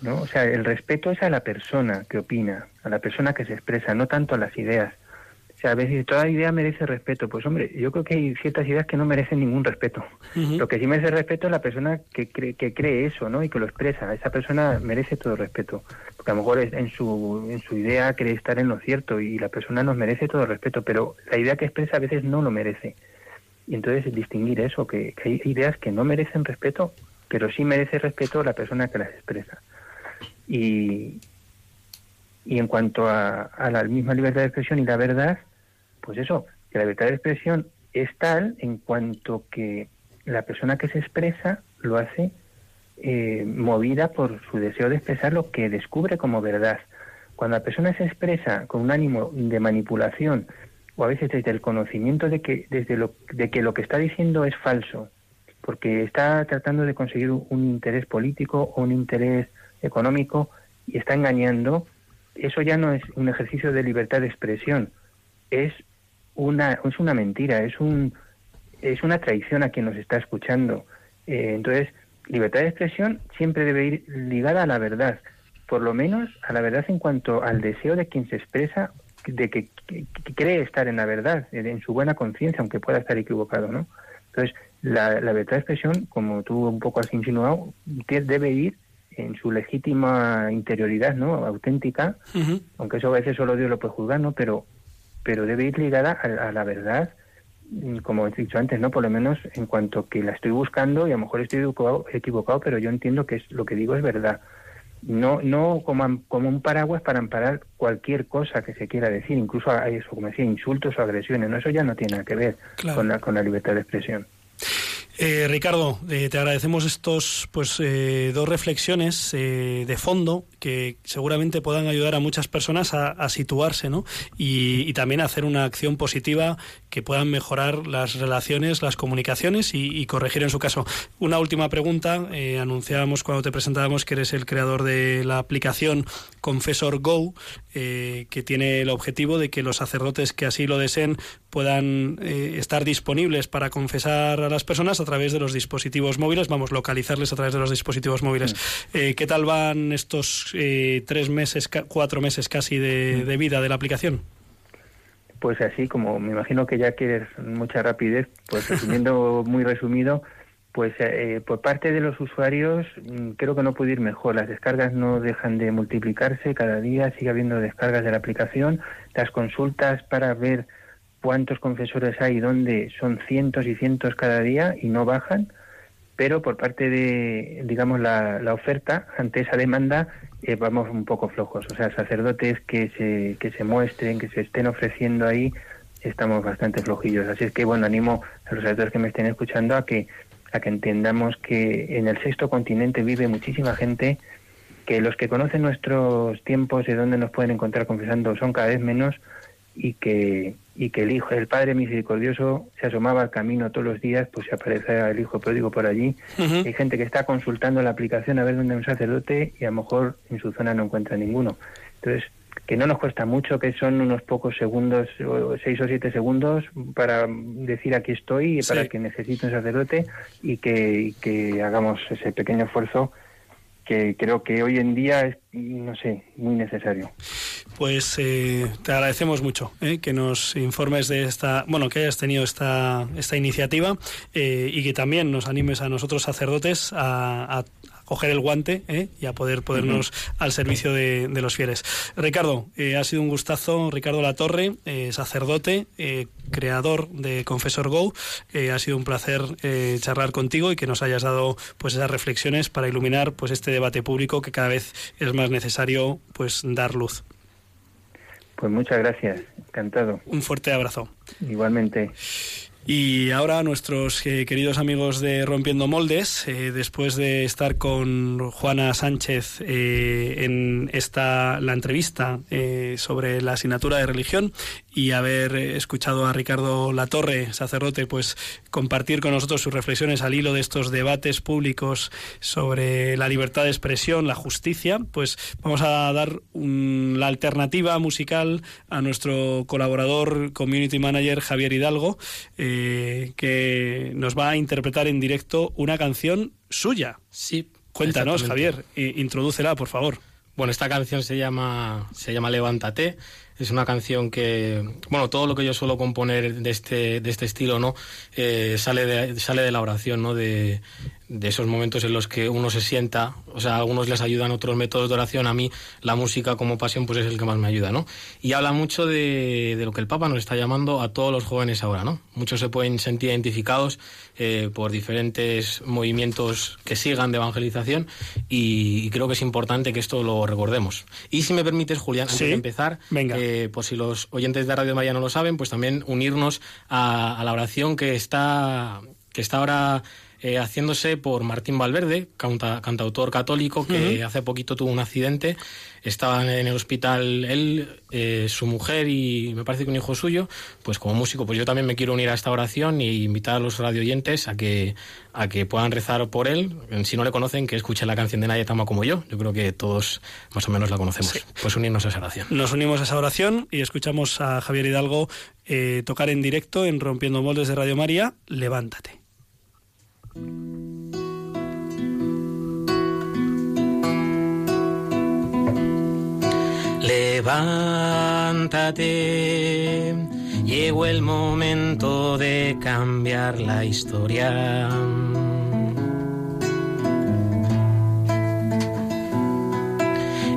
¿no? O sea, el respeto es a la persona que opina, a la persona que se expresa, no tanto a las ideas. Sea, a veces toda idea merece respeto. Pues hombre, yo creo que hay ciertas ideas que no merecen ningún respeto. Lo que sí merece respeto es la persona que cree, que cree eso, ¿no? Y que lo expresa. Esa persona merece todo respeto. Porque a lo mejor en su, en su idea cree estar en lo cierto y la persona nos merece todo respeto, pero la idea que expresa a veces no lo merece. Y entonces distinguir eso, que, que hay ideas que no merecen respeto, pero sí merece respeto la persona que las expresa. Y, y en cuanto a, a, la misma libertad de expresión y la verdad, pues eso, que la libertad de expresión es tal en cuanto que la persona que se expresa lo hace eh, movida por su deseo de expresar lo que descubre como verdad. Cuando la persona se expresa con un ánimo de manipulación o a veces desde el conocimiento de que desde lo de que lo que está diciendo es falso, porque está tratando de conseguir un interés político o un interés económico y está engañando, eso ya no es un ejercicio de libertad de expresión, es una, es una mentira, es, un, es una traición a quien nos está escuchando. Eh, entonces, libertad de expresión siempre debe ir ligada a la verdad, por lo menos a la verdad en cuanto al deseo de quien se expresa, de que, que, que cree estar en la verdad, en su buena conciencia, aunque pueda estar equivocado, ¿no? Entonces, la, la libertad de expresión, como tú un poco has insinuado, debe ir en su legítima interioridad, ¿no? Auténtica, uh -huh. aunque eso a veces solo Dios lo puede juzgar, ¿no? Pero, pero debe ir ligada a, a, la verdad, como he dicho antes, ¿no? Por lo menos en cuanto que la estoy buscando y a lo mejor estoy equivocado, equivocado pero yo entiendo que es, lo que digo es verdad. No, no como, como un paraguas para amparar cualquier cosa que se quiera decir, incluso a eso, como decía, insultos o agresiones, ¿no? Eso ya no tiene nada que ver claro. con, la, con la libertad de expresión. Eh, Ricardo, eh, te agradecemos estos pues eh, dos reflexiones eh, de fondo que seguramente puedan ayudar a muchas personas a, a situarse, ¿no? Y, y, también a hacer una acción positiva que puedan mejorar las relaciones, las comunicaciones y, y corregir en su caso. Una última pregunta. Eh, anunciábamos cuando te presentábamos que eres el creador de la aplicación Confessor Go, eh, que tiene el objetivo de que los sacerdotes que así lo deseen puedan eh, estar disponibles para confesar a las personas a través de los dispositivos móviles, vamos, localizarles a través de los dispositivos móviles. Sí. Eh, ¿Qué tal van estos eh, tres meses, cuatro meses casi de, de, vida de la aplicación? Pues así, como me imagino que ya quieres mucha rapidez, pues resumiendo (laughs) muy resumido, pues eh, por parte de los usuarios mm, creo que no puede ir mejor. Las descargas no dejan de multiplicarse, cada día sigue habiendo descargas de la aplicación, las consultas para ver cuántos confesores hay, donde son cientos y cientos cada día y no bajan, pero por parte de, digamos, la, la oferta, ante esa demanda, eh, vamos un poco flojos. O sea, sacerdotes que se, que se muestren, que se estén ofreciendo ahí, estamos bastante flojillos. Así es que, bueno, animo a los sacerdotes que me estén escuchando a que a que entendamos que en el sexto continente vive muchísima gente, que los que conocen nuestros tiempos de dónde nos pueden encontrar confesando son cada vez menos y que y que el hijo el padre misericordioso se asomaba al camino todos los días pues se aparece el hijo pródigo por allí uh -huh. hay gente que está consultando la aplicación a ver dónde hay un sacerdote y a lo mejor en su zona no encuentra ninguno entonces que no nos cuesta mucho, que son unos pocos segundos, seis o siete segundos, para decir aquí estoy, sí. para que necesito un sacerdote y que, y que hagamos ese pequeño esfuerzo que creo que hoy en día es, no sé, muy necesario. Pues eh, te agradecemos mucho eh, que nos informes de esta, bueno, que hayas tenido esta, esta iniciativa eh, y que también nos animes a nosotros sacerdotes a, a coger el guante ¿eh? y a poder ponernos uh -huh. al servicio de, de, los fieles. Ricardo, eh, ha sido un gustazo. Ricardo Latorre, eh, sacerdote, creador de Confesor Go. ha sido un placer charlar contigo y que nos hayas dado pues esas reflexiones para iluminar pues este debate público que cada vez es más necesario pues dar luz. Pues muchas gracias, encantado. Un fuerte abrazo. Igualmente. Y ahora nuestros eh, queridos amigos de Rompiendo Moldes, eh, después de estar con Juana Sánchez eh, en esta la entrevista sobre la asignatura de religión y haber escuchado a Ricardo Latorre, sacerdote, pues compartir con nosotros sus reflexiones al hilo de estos debates públicos sobre la libertad de expresión, la justicia, pues vamos a dar un, la alternativa musical a nuestro colaborador, community manager Javier Hidalgo. Eh, que nos va a interpretar en directo una canción suya. Sí, Cuéntanos. Javier, i- introdúcela, por favor. Bueno, esta canción se llama, se llama Levántate. Es una canción que, bueno, todo lo que yo suelo componer de este, de este estilo, ¿no? Eh, sale, de, sale de la oración, ¿no? De, de esos momentos en los que uno se sienta, o sea, a algunos les ayudan otros métodos de oración, a mí la música como pasión pues es el que más me ayuda, ¿no? Y habla mucho de, de lo que el Papa nos está llamando a todos los jóvenes ahora, ¿no? Muchos se pueden sentir identificados eh, por diferentes movimientos que sigan de evangelización y, y creo que es importante que esto lo recordemos. Y si me permites, Julián, antes Sí, de empezar, venga. eh, por si los oyentes de Radio María no lo saben, pues también unirnos a, a la oración que está, que está ahora eh, haciéndose por Martín Valverde, canta- cantautor católico, que hace poquito tuvo un accidente. Estaba en el hospital él, eh, su mujer y me parece que un hijo suyo. Pues como músico, pues yo también me quiero unir a esta oración y invitar a los radioyentes a que, a que puedan rezar por él. Si no le conocen, que escuchen la canción de Nadie Tama como yo. Yo creo que todos más o menos la conocemos. Pues unirnos a esa oración. Nos unimos a esa oración y escuchamos a Javier Hidalgo eh, tocar en directo en Rompiendo Moldes de Radio María, Levántate. Levántate, llegó el momento de cambiar la historia.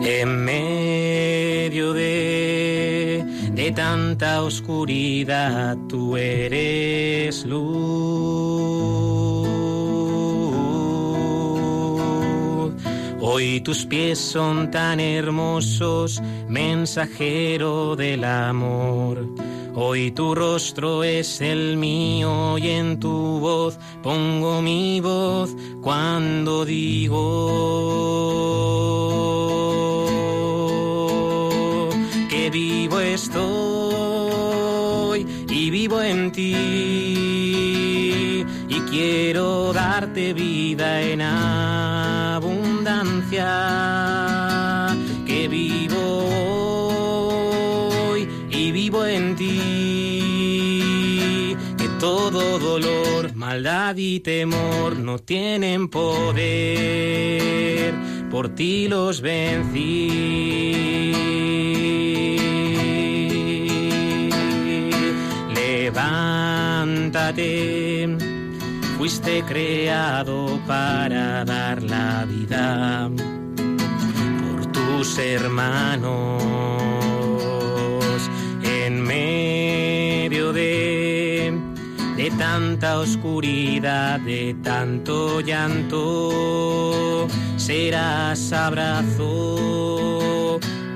En medio de, de tanta oscuridad, tú eres luz. Hoy tus pies son tan hermosos, mensajero del amor. Hoy tu rostro es el mío y en tu voz pongo mi voz cuando digo que vivo estoy y vivo en ti quiero darte vida en abundancia que vivo hoy y vivo en ti. Que todo dolor maldad y temor no tienen poder por ti los vencí. Levántate fuiste creado para dar la vida por tus hermanos en medio de, de tanta oscuridad, de tanto llanto, serás abrazo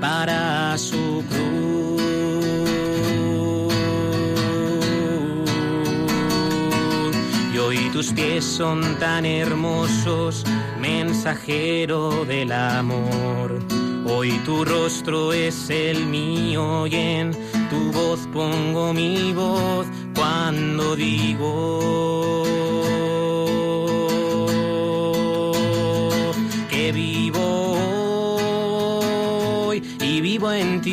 para su cruz. Hoy tus pies son tan hermosos, mensajero del amor. Hoy tu rostro es el mío y en tu voz pongo mi voz cuando digo que vivo hoy y vivo en ti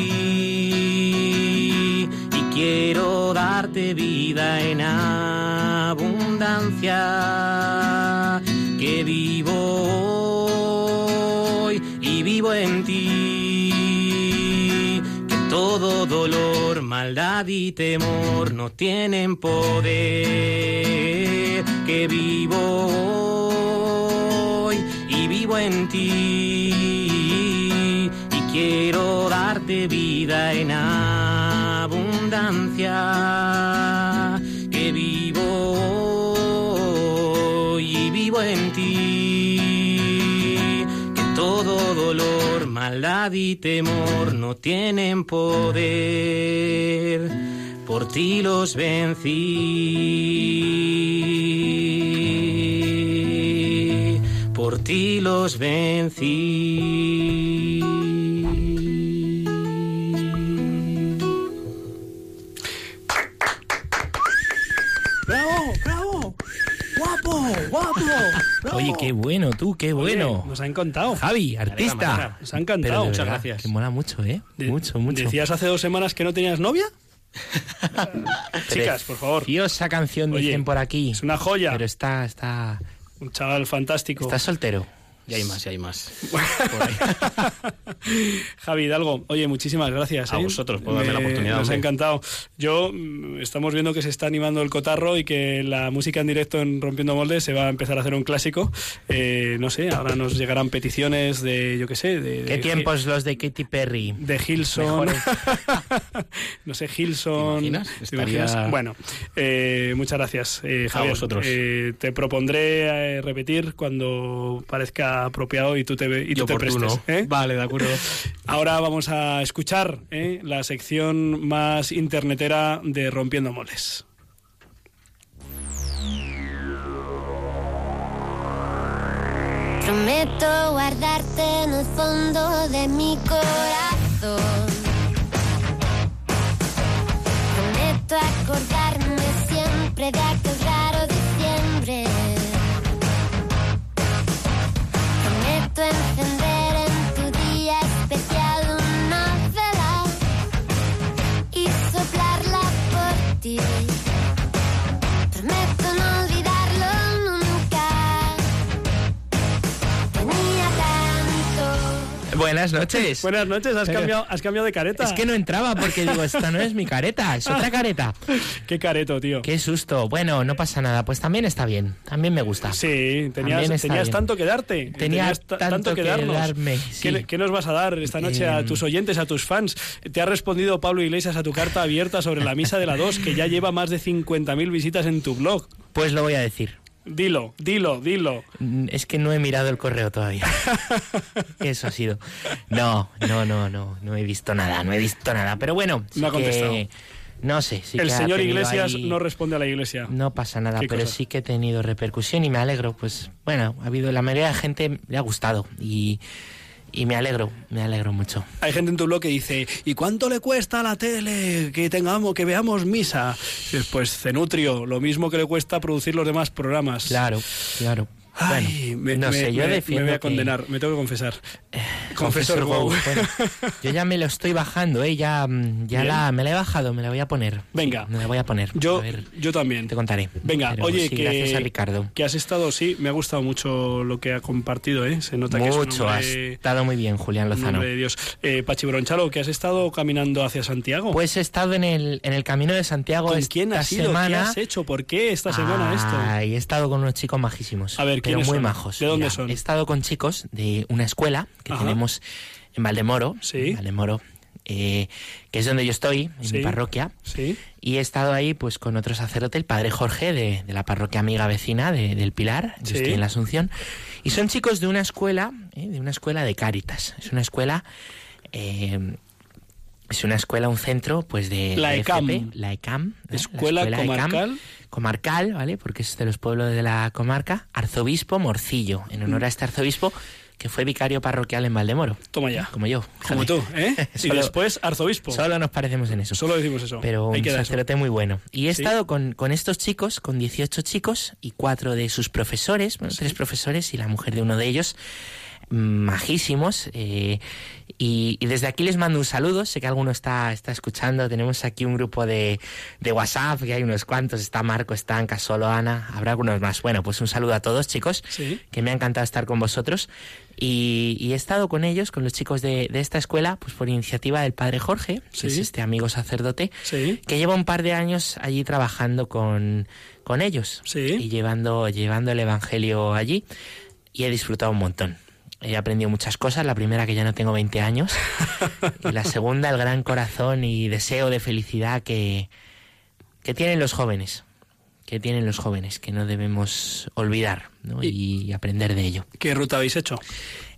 y quiero darte vida en abundancia que vivo hoy y vivo en ti. Que todo dolor maldad y temor no tienen poder. Que vivo hoy y vivo en ti. Y quiero darte vida en abundancia en ti. Que todo dolor maldad y temor no tienen poder. Por ti los vencí. Por ti los vencí ¡Guapo! Oye, qué bueno, tú, qué bueno. Oye, nos ha encantado. Javi, artista. Nos ha encantado. Pero de Muchas verdad, gracias. Que mola mucho, ¿eh? De- mucho, mucho. ¿Decías hace dos semanas que no tenías novia? (laughs) Chicas, por favor. Preciosa canción, Oye, dicen por aquí. Es una joya. Pero está, está, Un chaval fantástico. está soltero. Y hay más, y hay más. (laughs) Javi Hidalgo, oye, muchísimas gracias. A ¿eh? vosotros por darme la oportunidad, Nos ha encantado. Yo mm, estamos viendo que se está animando el cotarro y que la música en directo en Rompiendo Moldes se va a empezar a hacer un clásico. Eh, no sé, ahora nos llegarán peticiones de, yo qué sé, de, ¿Qué de- tiempos los de Katy Perry? de Hilson, (laughs) no sé, Hilson. ¿Te imaginas? ¿Te imaginas? Estaría- Bueno, eh, muchas gracias, eh, A vosotros. Te propondré repetir cuando parezca apropiado y tú te, y tú te prestes. ¿eh? Vale, de acuerdo. Ahora vamos a escuchar ¿eh? la sección más internetera de Rompiendo Moles. Prometo guardarte en el fondo de mi corazón. Prometo acordarme siempre de aquel Buenas noches. (laughs) Buenas noches, has cambiado, has cambiado de careta. Es que no entraba porque digo, esta no es mi careta, es otra (laughs) careta. Qué careto, tío. Qué susto. Bueno, no pasa nada, pues también está bien, también me gusta. Sí, tenías, tenías tanto que darte. Tenía Tenías ta- tanto que darnos. darme, ¿Qué, sí. qué nos vas a dar esta noche a Em. tus oyentes, a tus fans? Te ha respondido Pablo Iglesias a tu carta abierta sobre la misa de la 2, que ya lleva más de 50.000 visitas en tu blog. Pues lo voy a decir. Dilo, dilo, dilo. Mm, Es que no he mirado el correo todavía. (laughs) Eso ha sido. No, no, no, no, no he visto nada, no he visto nada. Pero bueno, sí No ha que- contestado. No sé, sí El señor Iglesias ahí- no responde a la iglesia. No pasa nada, ¿Qué pero cosa? sí que he tenido repercusión y me alegro. Pues bueno, ha habido la mayoría de gente le ha gustado y, y me alegro, me alegro mucho. Hay gente en tu blog que dice, ¿y cuánto le cuesta a la tele que tengamos, que veamos misa? Pues Cenutrio, lo mismo que le cuesta producir los demás programas. Claro, claro. Ay, bueno, me, no me- sé, yo me- me voy a que- condenar, me tengo que confesar. Confesor Confesor. (laughs) Bueno, yo ya me lo estoy bajando, ¿eh? Ya, mm, ya la, me la he bajado, me la voy a poner. Venga. Me la voy a poner. Yo, A ver, yo también. te contaré. Venga, Pero oye, sí, que, gracias a Ricardo. que has estado, sí, me ha gustado mucho lo que ha compartido, ¿eh? Se nota que es un Mucho, has estado muy bien, Julián Lozano. de Dios. Eh, Pachi Bronchalo, que has estado caminando hacia Santiago. Pues he estado en el, en el camino de Santiago ¿Con esta quién has ido? semana. ¿Qué has hecho? ¿Por qué esta semana esto? Ay, he estado con unos chicos majísimos. A ver, pero ¿quiénes muy son? majos. ¿De dónde Mira, son? He estado con chicos de una escuela que Ajá. tenemos en Valdemoro. Sí. en Valdemoro, eh, que es donde yo estoy, en Sí. mi parroquia. Sí. Y he estado ahí pues con otro sacerdote, el padre Jorge, de, de la parroquia amiga vecina de- del Pilar. Yo estoy en la Asunción. Y son chicos de una escuela, eh, de una escuela de Cáritas. Es una escuela... eh, es una escuela, un centro, pues de... La ECAM. FP, la ECAM. ¿eh? La Escuela ECAM comarcal. ¿vale? Porque es de los pueblos de la comarca, arzobispo Morcillo, en honor a este arzobispo que fue vicario parroquial en Valdemoro. Toma ya. Como yo. Como tú. ¿eh? (laughs) Y después arzobispo. Solo nos parecemos en eso. Solo decimos eso. Pero un sacerdote muy bueno. Y he Sí. estado con, con estos chicos, con 18 chicos y cuatro de sus profesores, bueno, tres profesores y la mujer de uno de ellos, majísimos. eh, y, y desde aquí les mando un saludo. Sé que alguno está, está escuchando. Tenemos aquí un grupo de, de WhatsApp, que hay unos cuantos. Está Marco, está Anca, solo Ana. Habrá algunos más. Bueno, pues un saludo a todos, chicos. Sí. Que me ha encantado estar con vosotros. Y, y he estado con ellos, con los chicos de, de esta escuela, pues por iniciativa del padre Jorge, que Sí. es este amigo sacerdote, Sí. que lleva un par de años allí trabajando con, con ellos Sí. y llevando, llevando el Evangelio allí y he disfrutado un montón. He aprendido muchas cosas, la primera que ya no tengo 20 años (laughs) y la segunda el gran corazón y deseo de felicidad que, que tienen los jóvenes, que tienen los jóvenes, que no debemos olvidar ¿no? y aprender de ello. ¿Qué ruta habéis hecho?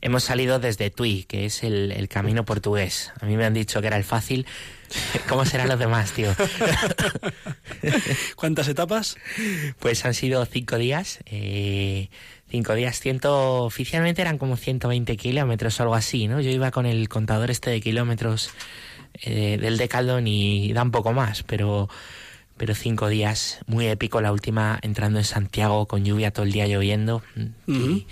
Hemos salido desde Tui, que es el, el camino portugués. A mí me han dicho que era el fácil. (laughs) ¿Cómo serán los demás, tío? (laughs) ¿Cuántas etapas? Pues han sido cinco días. eh, cinco días, ciento, oficialmente eran como 120 kilómetros o algo así, ¿no? Yo iba con el contador este de kilómetros eh, del Decaldón y da un poco más, pero, pero cinco días, muy épico. La última entrando en Santiago con lluvia todo el día lloviendo. y,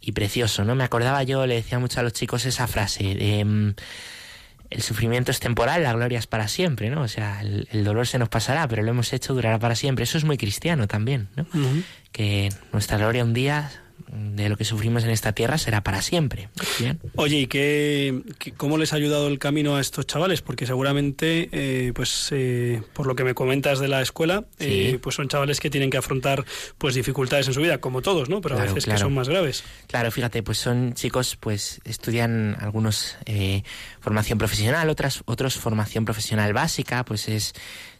y precioso, ¿no? Me acordaba yo, le decía mucho a los chicos esa frase de... el sufrimiento es temporal, la gloria es para siempre, ¿no? O sea, el, el dolor se nos pasará, pero lo hemos hecho durará para siempre. Eso es muy cristiano también, ¿no? Que nuestra gloria un día de lo que sufrimos en esta tierra será para siempre. Bien. Oye, ¿y qué, qué- cómo les ha ayudado el camino a estos chavales? Porque seguramente, eh, pues eh, por lo que me comentas de la escuela, eh, pues son chavales que tienen que afrontar pues dificultades en su vida, como todos, ¿no? Pero a Claro, veces que son más graves. Claro, fíjate, pues son chicos, pues estudian algunos eh, formación profesional, otras otros formación profesional básica, pues es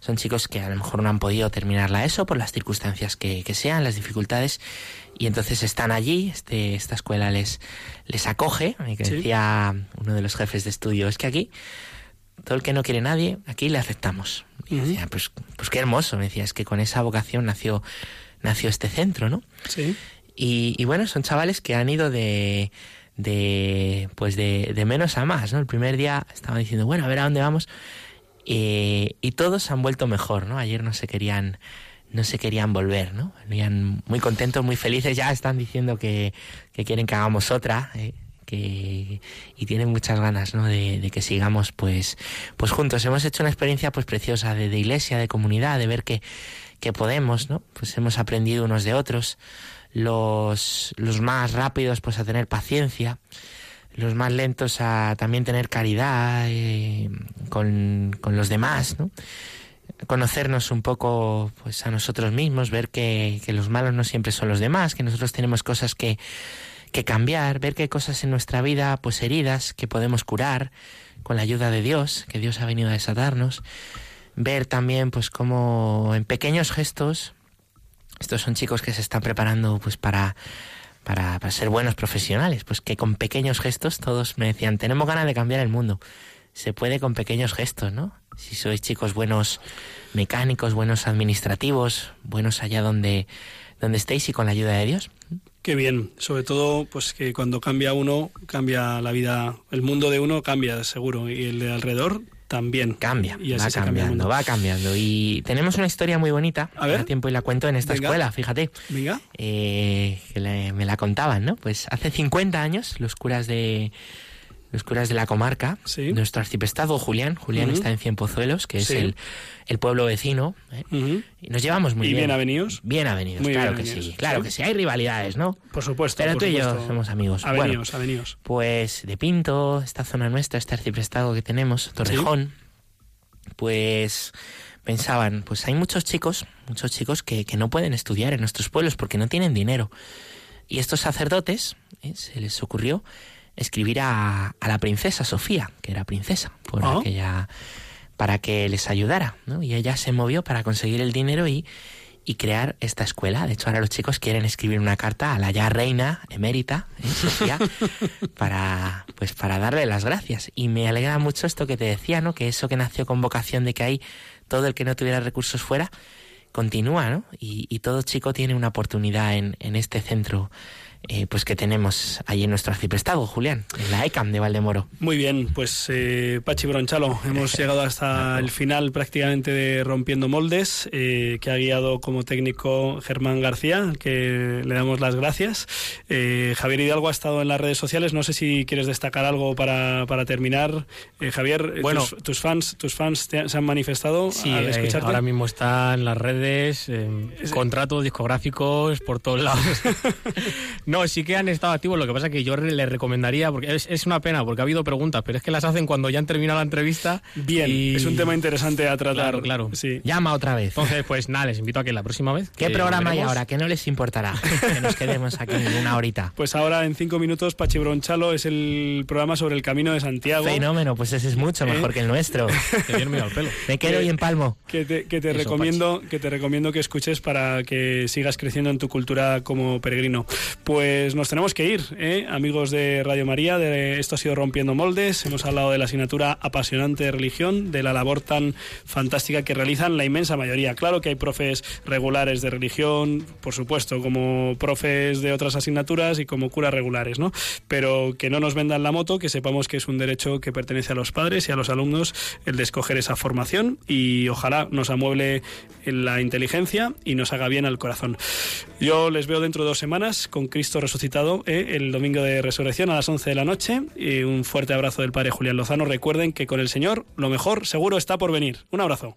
son chicos que a lo mejor no han podido terminar la ESO por las circunstancias que, que sean, las dificultades, y entonces están allí, este, esta escuela les, les acoge, que Sí. decía uno de los jefes de estudio, es que aquí todo el que no quiere nadie, aquí le aceptamos. Y Ujú. decía, pues, pues qué hermoso, me decía, es que con esa vocación nació, nació este centro, ¿no? Sí. Y, y bueno, son chavales que han ido de, de pues de, de menos a más, ¿no? El primer día estaban diciendo, bueno, a ver a dónde vamos. Eh, y todos han vuelto mejor, ¿no? Ayer no se querían, no se querían volver, ¿no? Venían muy contentos, muy felices, ya están diciendo que, que quieren que hagamos otra, ¿eh? que y tienen muchas ganas ¿no? de, de que sigamos pues pues juntos hemos hecho una experiencia pues preciosa de, de iglesia de comunidad de ver que que podemos no pues hemos aprendido unos de otros los los más rápidos pues a tener paciencia los más lentos a también tener caridad eh, con, con los demás no conocernos un poco pues a nosotros mismos ver que, que los malos no siempre son los demás que nosotros tenemos cosas que que cambiar, ver que hay cosas en nuestra vida, pues heridas que podemos curar con la ayuda de Dios, que Dios ha venido a desatarnos, ver también pues como en pequeños gestos, estos son chicos que se están preparando pues para, para, para ser buenos profesionales, pues que con pequeños gestos todos me decían, tenemos ganas de cambiar el mundo, se puede con pequeños gestos, ¿no? Si sois chicos buenos mecánicos, buenos administrativos, buenos allá donde, donde estéis y con la ayuda de Dios. Qué bien, sobre todo pues que cuando cambia uno, cambia la vida, el mundo de uno cambia seguro y el de alrededor también. Cambia, y va cambiando, va cambiando. Y tenemos una historia muy bonita, A ver. tiempo y la cuento en esta Venga. escuela, fíjate, Venga, eh, que le- me la contaban, ¿no? Pues hace 50 años los curas de los curas de la comarca, Sí. nuestro arciprestado Julián, Julián está en Cienpozuelos, que es Sí. el, el pueblo vecino, ¿eh? Y nos llevamos muy ¿Y bien. bien avenidos? Bien avenidos, Muy claro bien que avenidos, sí, claro sí. que sí, hay rivalidades, ¿no? por supuesto. Pero por tú y yo somos amigos. Bueno, Avenidos, avenidos. pues de Pinto, esta zona nuestra, este arciprestado que tenemos, Torrejón, pues pensaban, pues hay muchos chicos, muchos chicos que, que no pueden estudiar en nuestros pueblos porque no tienen dinero. Y estos sacerdotes ¿eh? se les ocurrió escribir a, a la princesa Sofía, que era princesa, por Ah. aquella, para que les ayudara, ¿no? Y ella se movió para conseguir el dinero y, y crear esta escuela. De hecho, ahora los chicos quieren escribir una carta a la ya reina emérita, ¿eh? Sofía, (laughs) para, pues, para darle las gracias. Y me alegra mucho esto que te decía, ¿no? Que eso que nació con vocación de que hay todo el que no tuviera recursos fuera, continúa, ¿no? Y, y todo chico tiene una oportunidad en, en este centro eh, pues que tenemos ahí en nuestro arciprestado, Julián, en la ECAM de Valdemoro. Muy bien, pues eh, Pachi Bronchalo, hemos (laughs) llegado hasta el final prácticamente de Rompiendo Moldes, eh, que ha guiado como técnico Germán García, que le damos las gracias. Eh, Javier Hidalgo ha estado en las redes sociales, no sé si quieres destacar algo para, para terminar. Eh, Javier, eh, Bueno. tus, tus fans, tus fans te- se han manifestado Sí, al eh, escucharte. ahora mismo está en las redes, eh, contratos discográficos por todos lados. (laughs) no, sí que han estado activos, lo que pasa es que yo les recomendaría, porque es, es una pena, porque ha habido preguntas, pero es que las hacen cuando ya han terminado la entrevista. Bien, y- es un tema interesante a tratar. Claro, claro. Sí. Llama otra vez. Entonces, pues nada, les invito a que la próxima vez... ¿Qué programa hay ahora? Que no les importará que nos quedemos aquí una horita. (laughs) Pues ahora en cinco minutos Pachi Bronchalo es el programa sobre el Camino de Santiago. Fenómeno, pues ese es mucho mejor ¿Eh? que el nuestro. (laughs) Que bien me el pelo. Me quedo y empalmo. que te, que te Eso, recomiendo que te recomiendo que escuches para que sigas creciendo en tu cultura como peregrino. Pues nos tenemos que ir, ¿eh? amigos de Radio María. Esto ha sido Rompiendo Moldes. Hemos hablado de la asignatura apasionante de religión, de la labor tan fantástica que realizan la inmensa mayoría. Claro que hay profes regulares de religión, por supuesto, como profes de otras asignaturas y como curas regulares, ¿no? Pero que no nos vendan la moto, que sepamos que es un derecho que pertenece a los padres y a los alumnos el de escoger esa formación y ojalá nos amueble la inteligencia y nos haga bien al corazón. Yo les veo dentro de dos semanas con Cristo resucitado ¿eh? el domingo de resurrección a las 11 de la noche y un fuerte abrazo del Padre Julián Lozano. Recuerden que con el Señor lo mejor seguro está por venir. Un abrazo.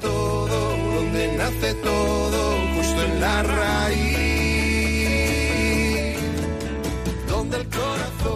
todo, donde nace todo, justo en la raíz, donde el corazón...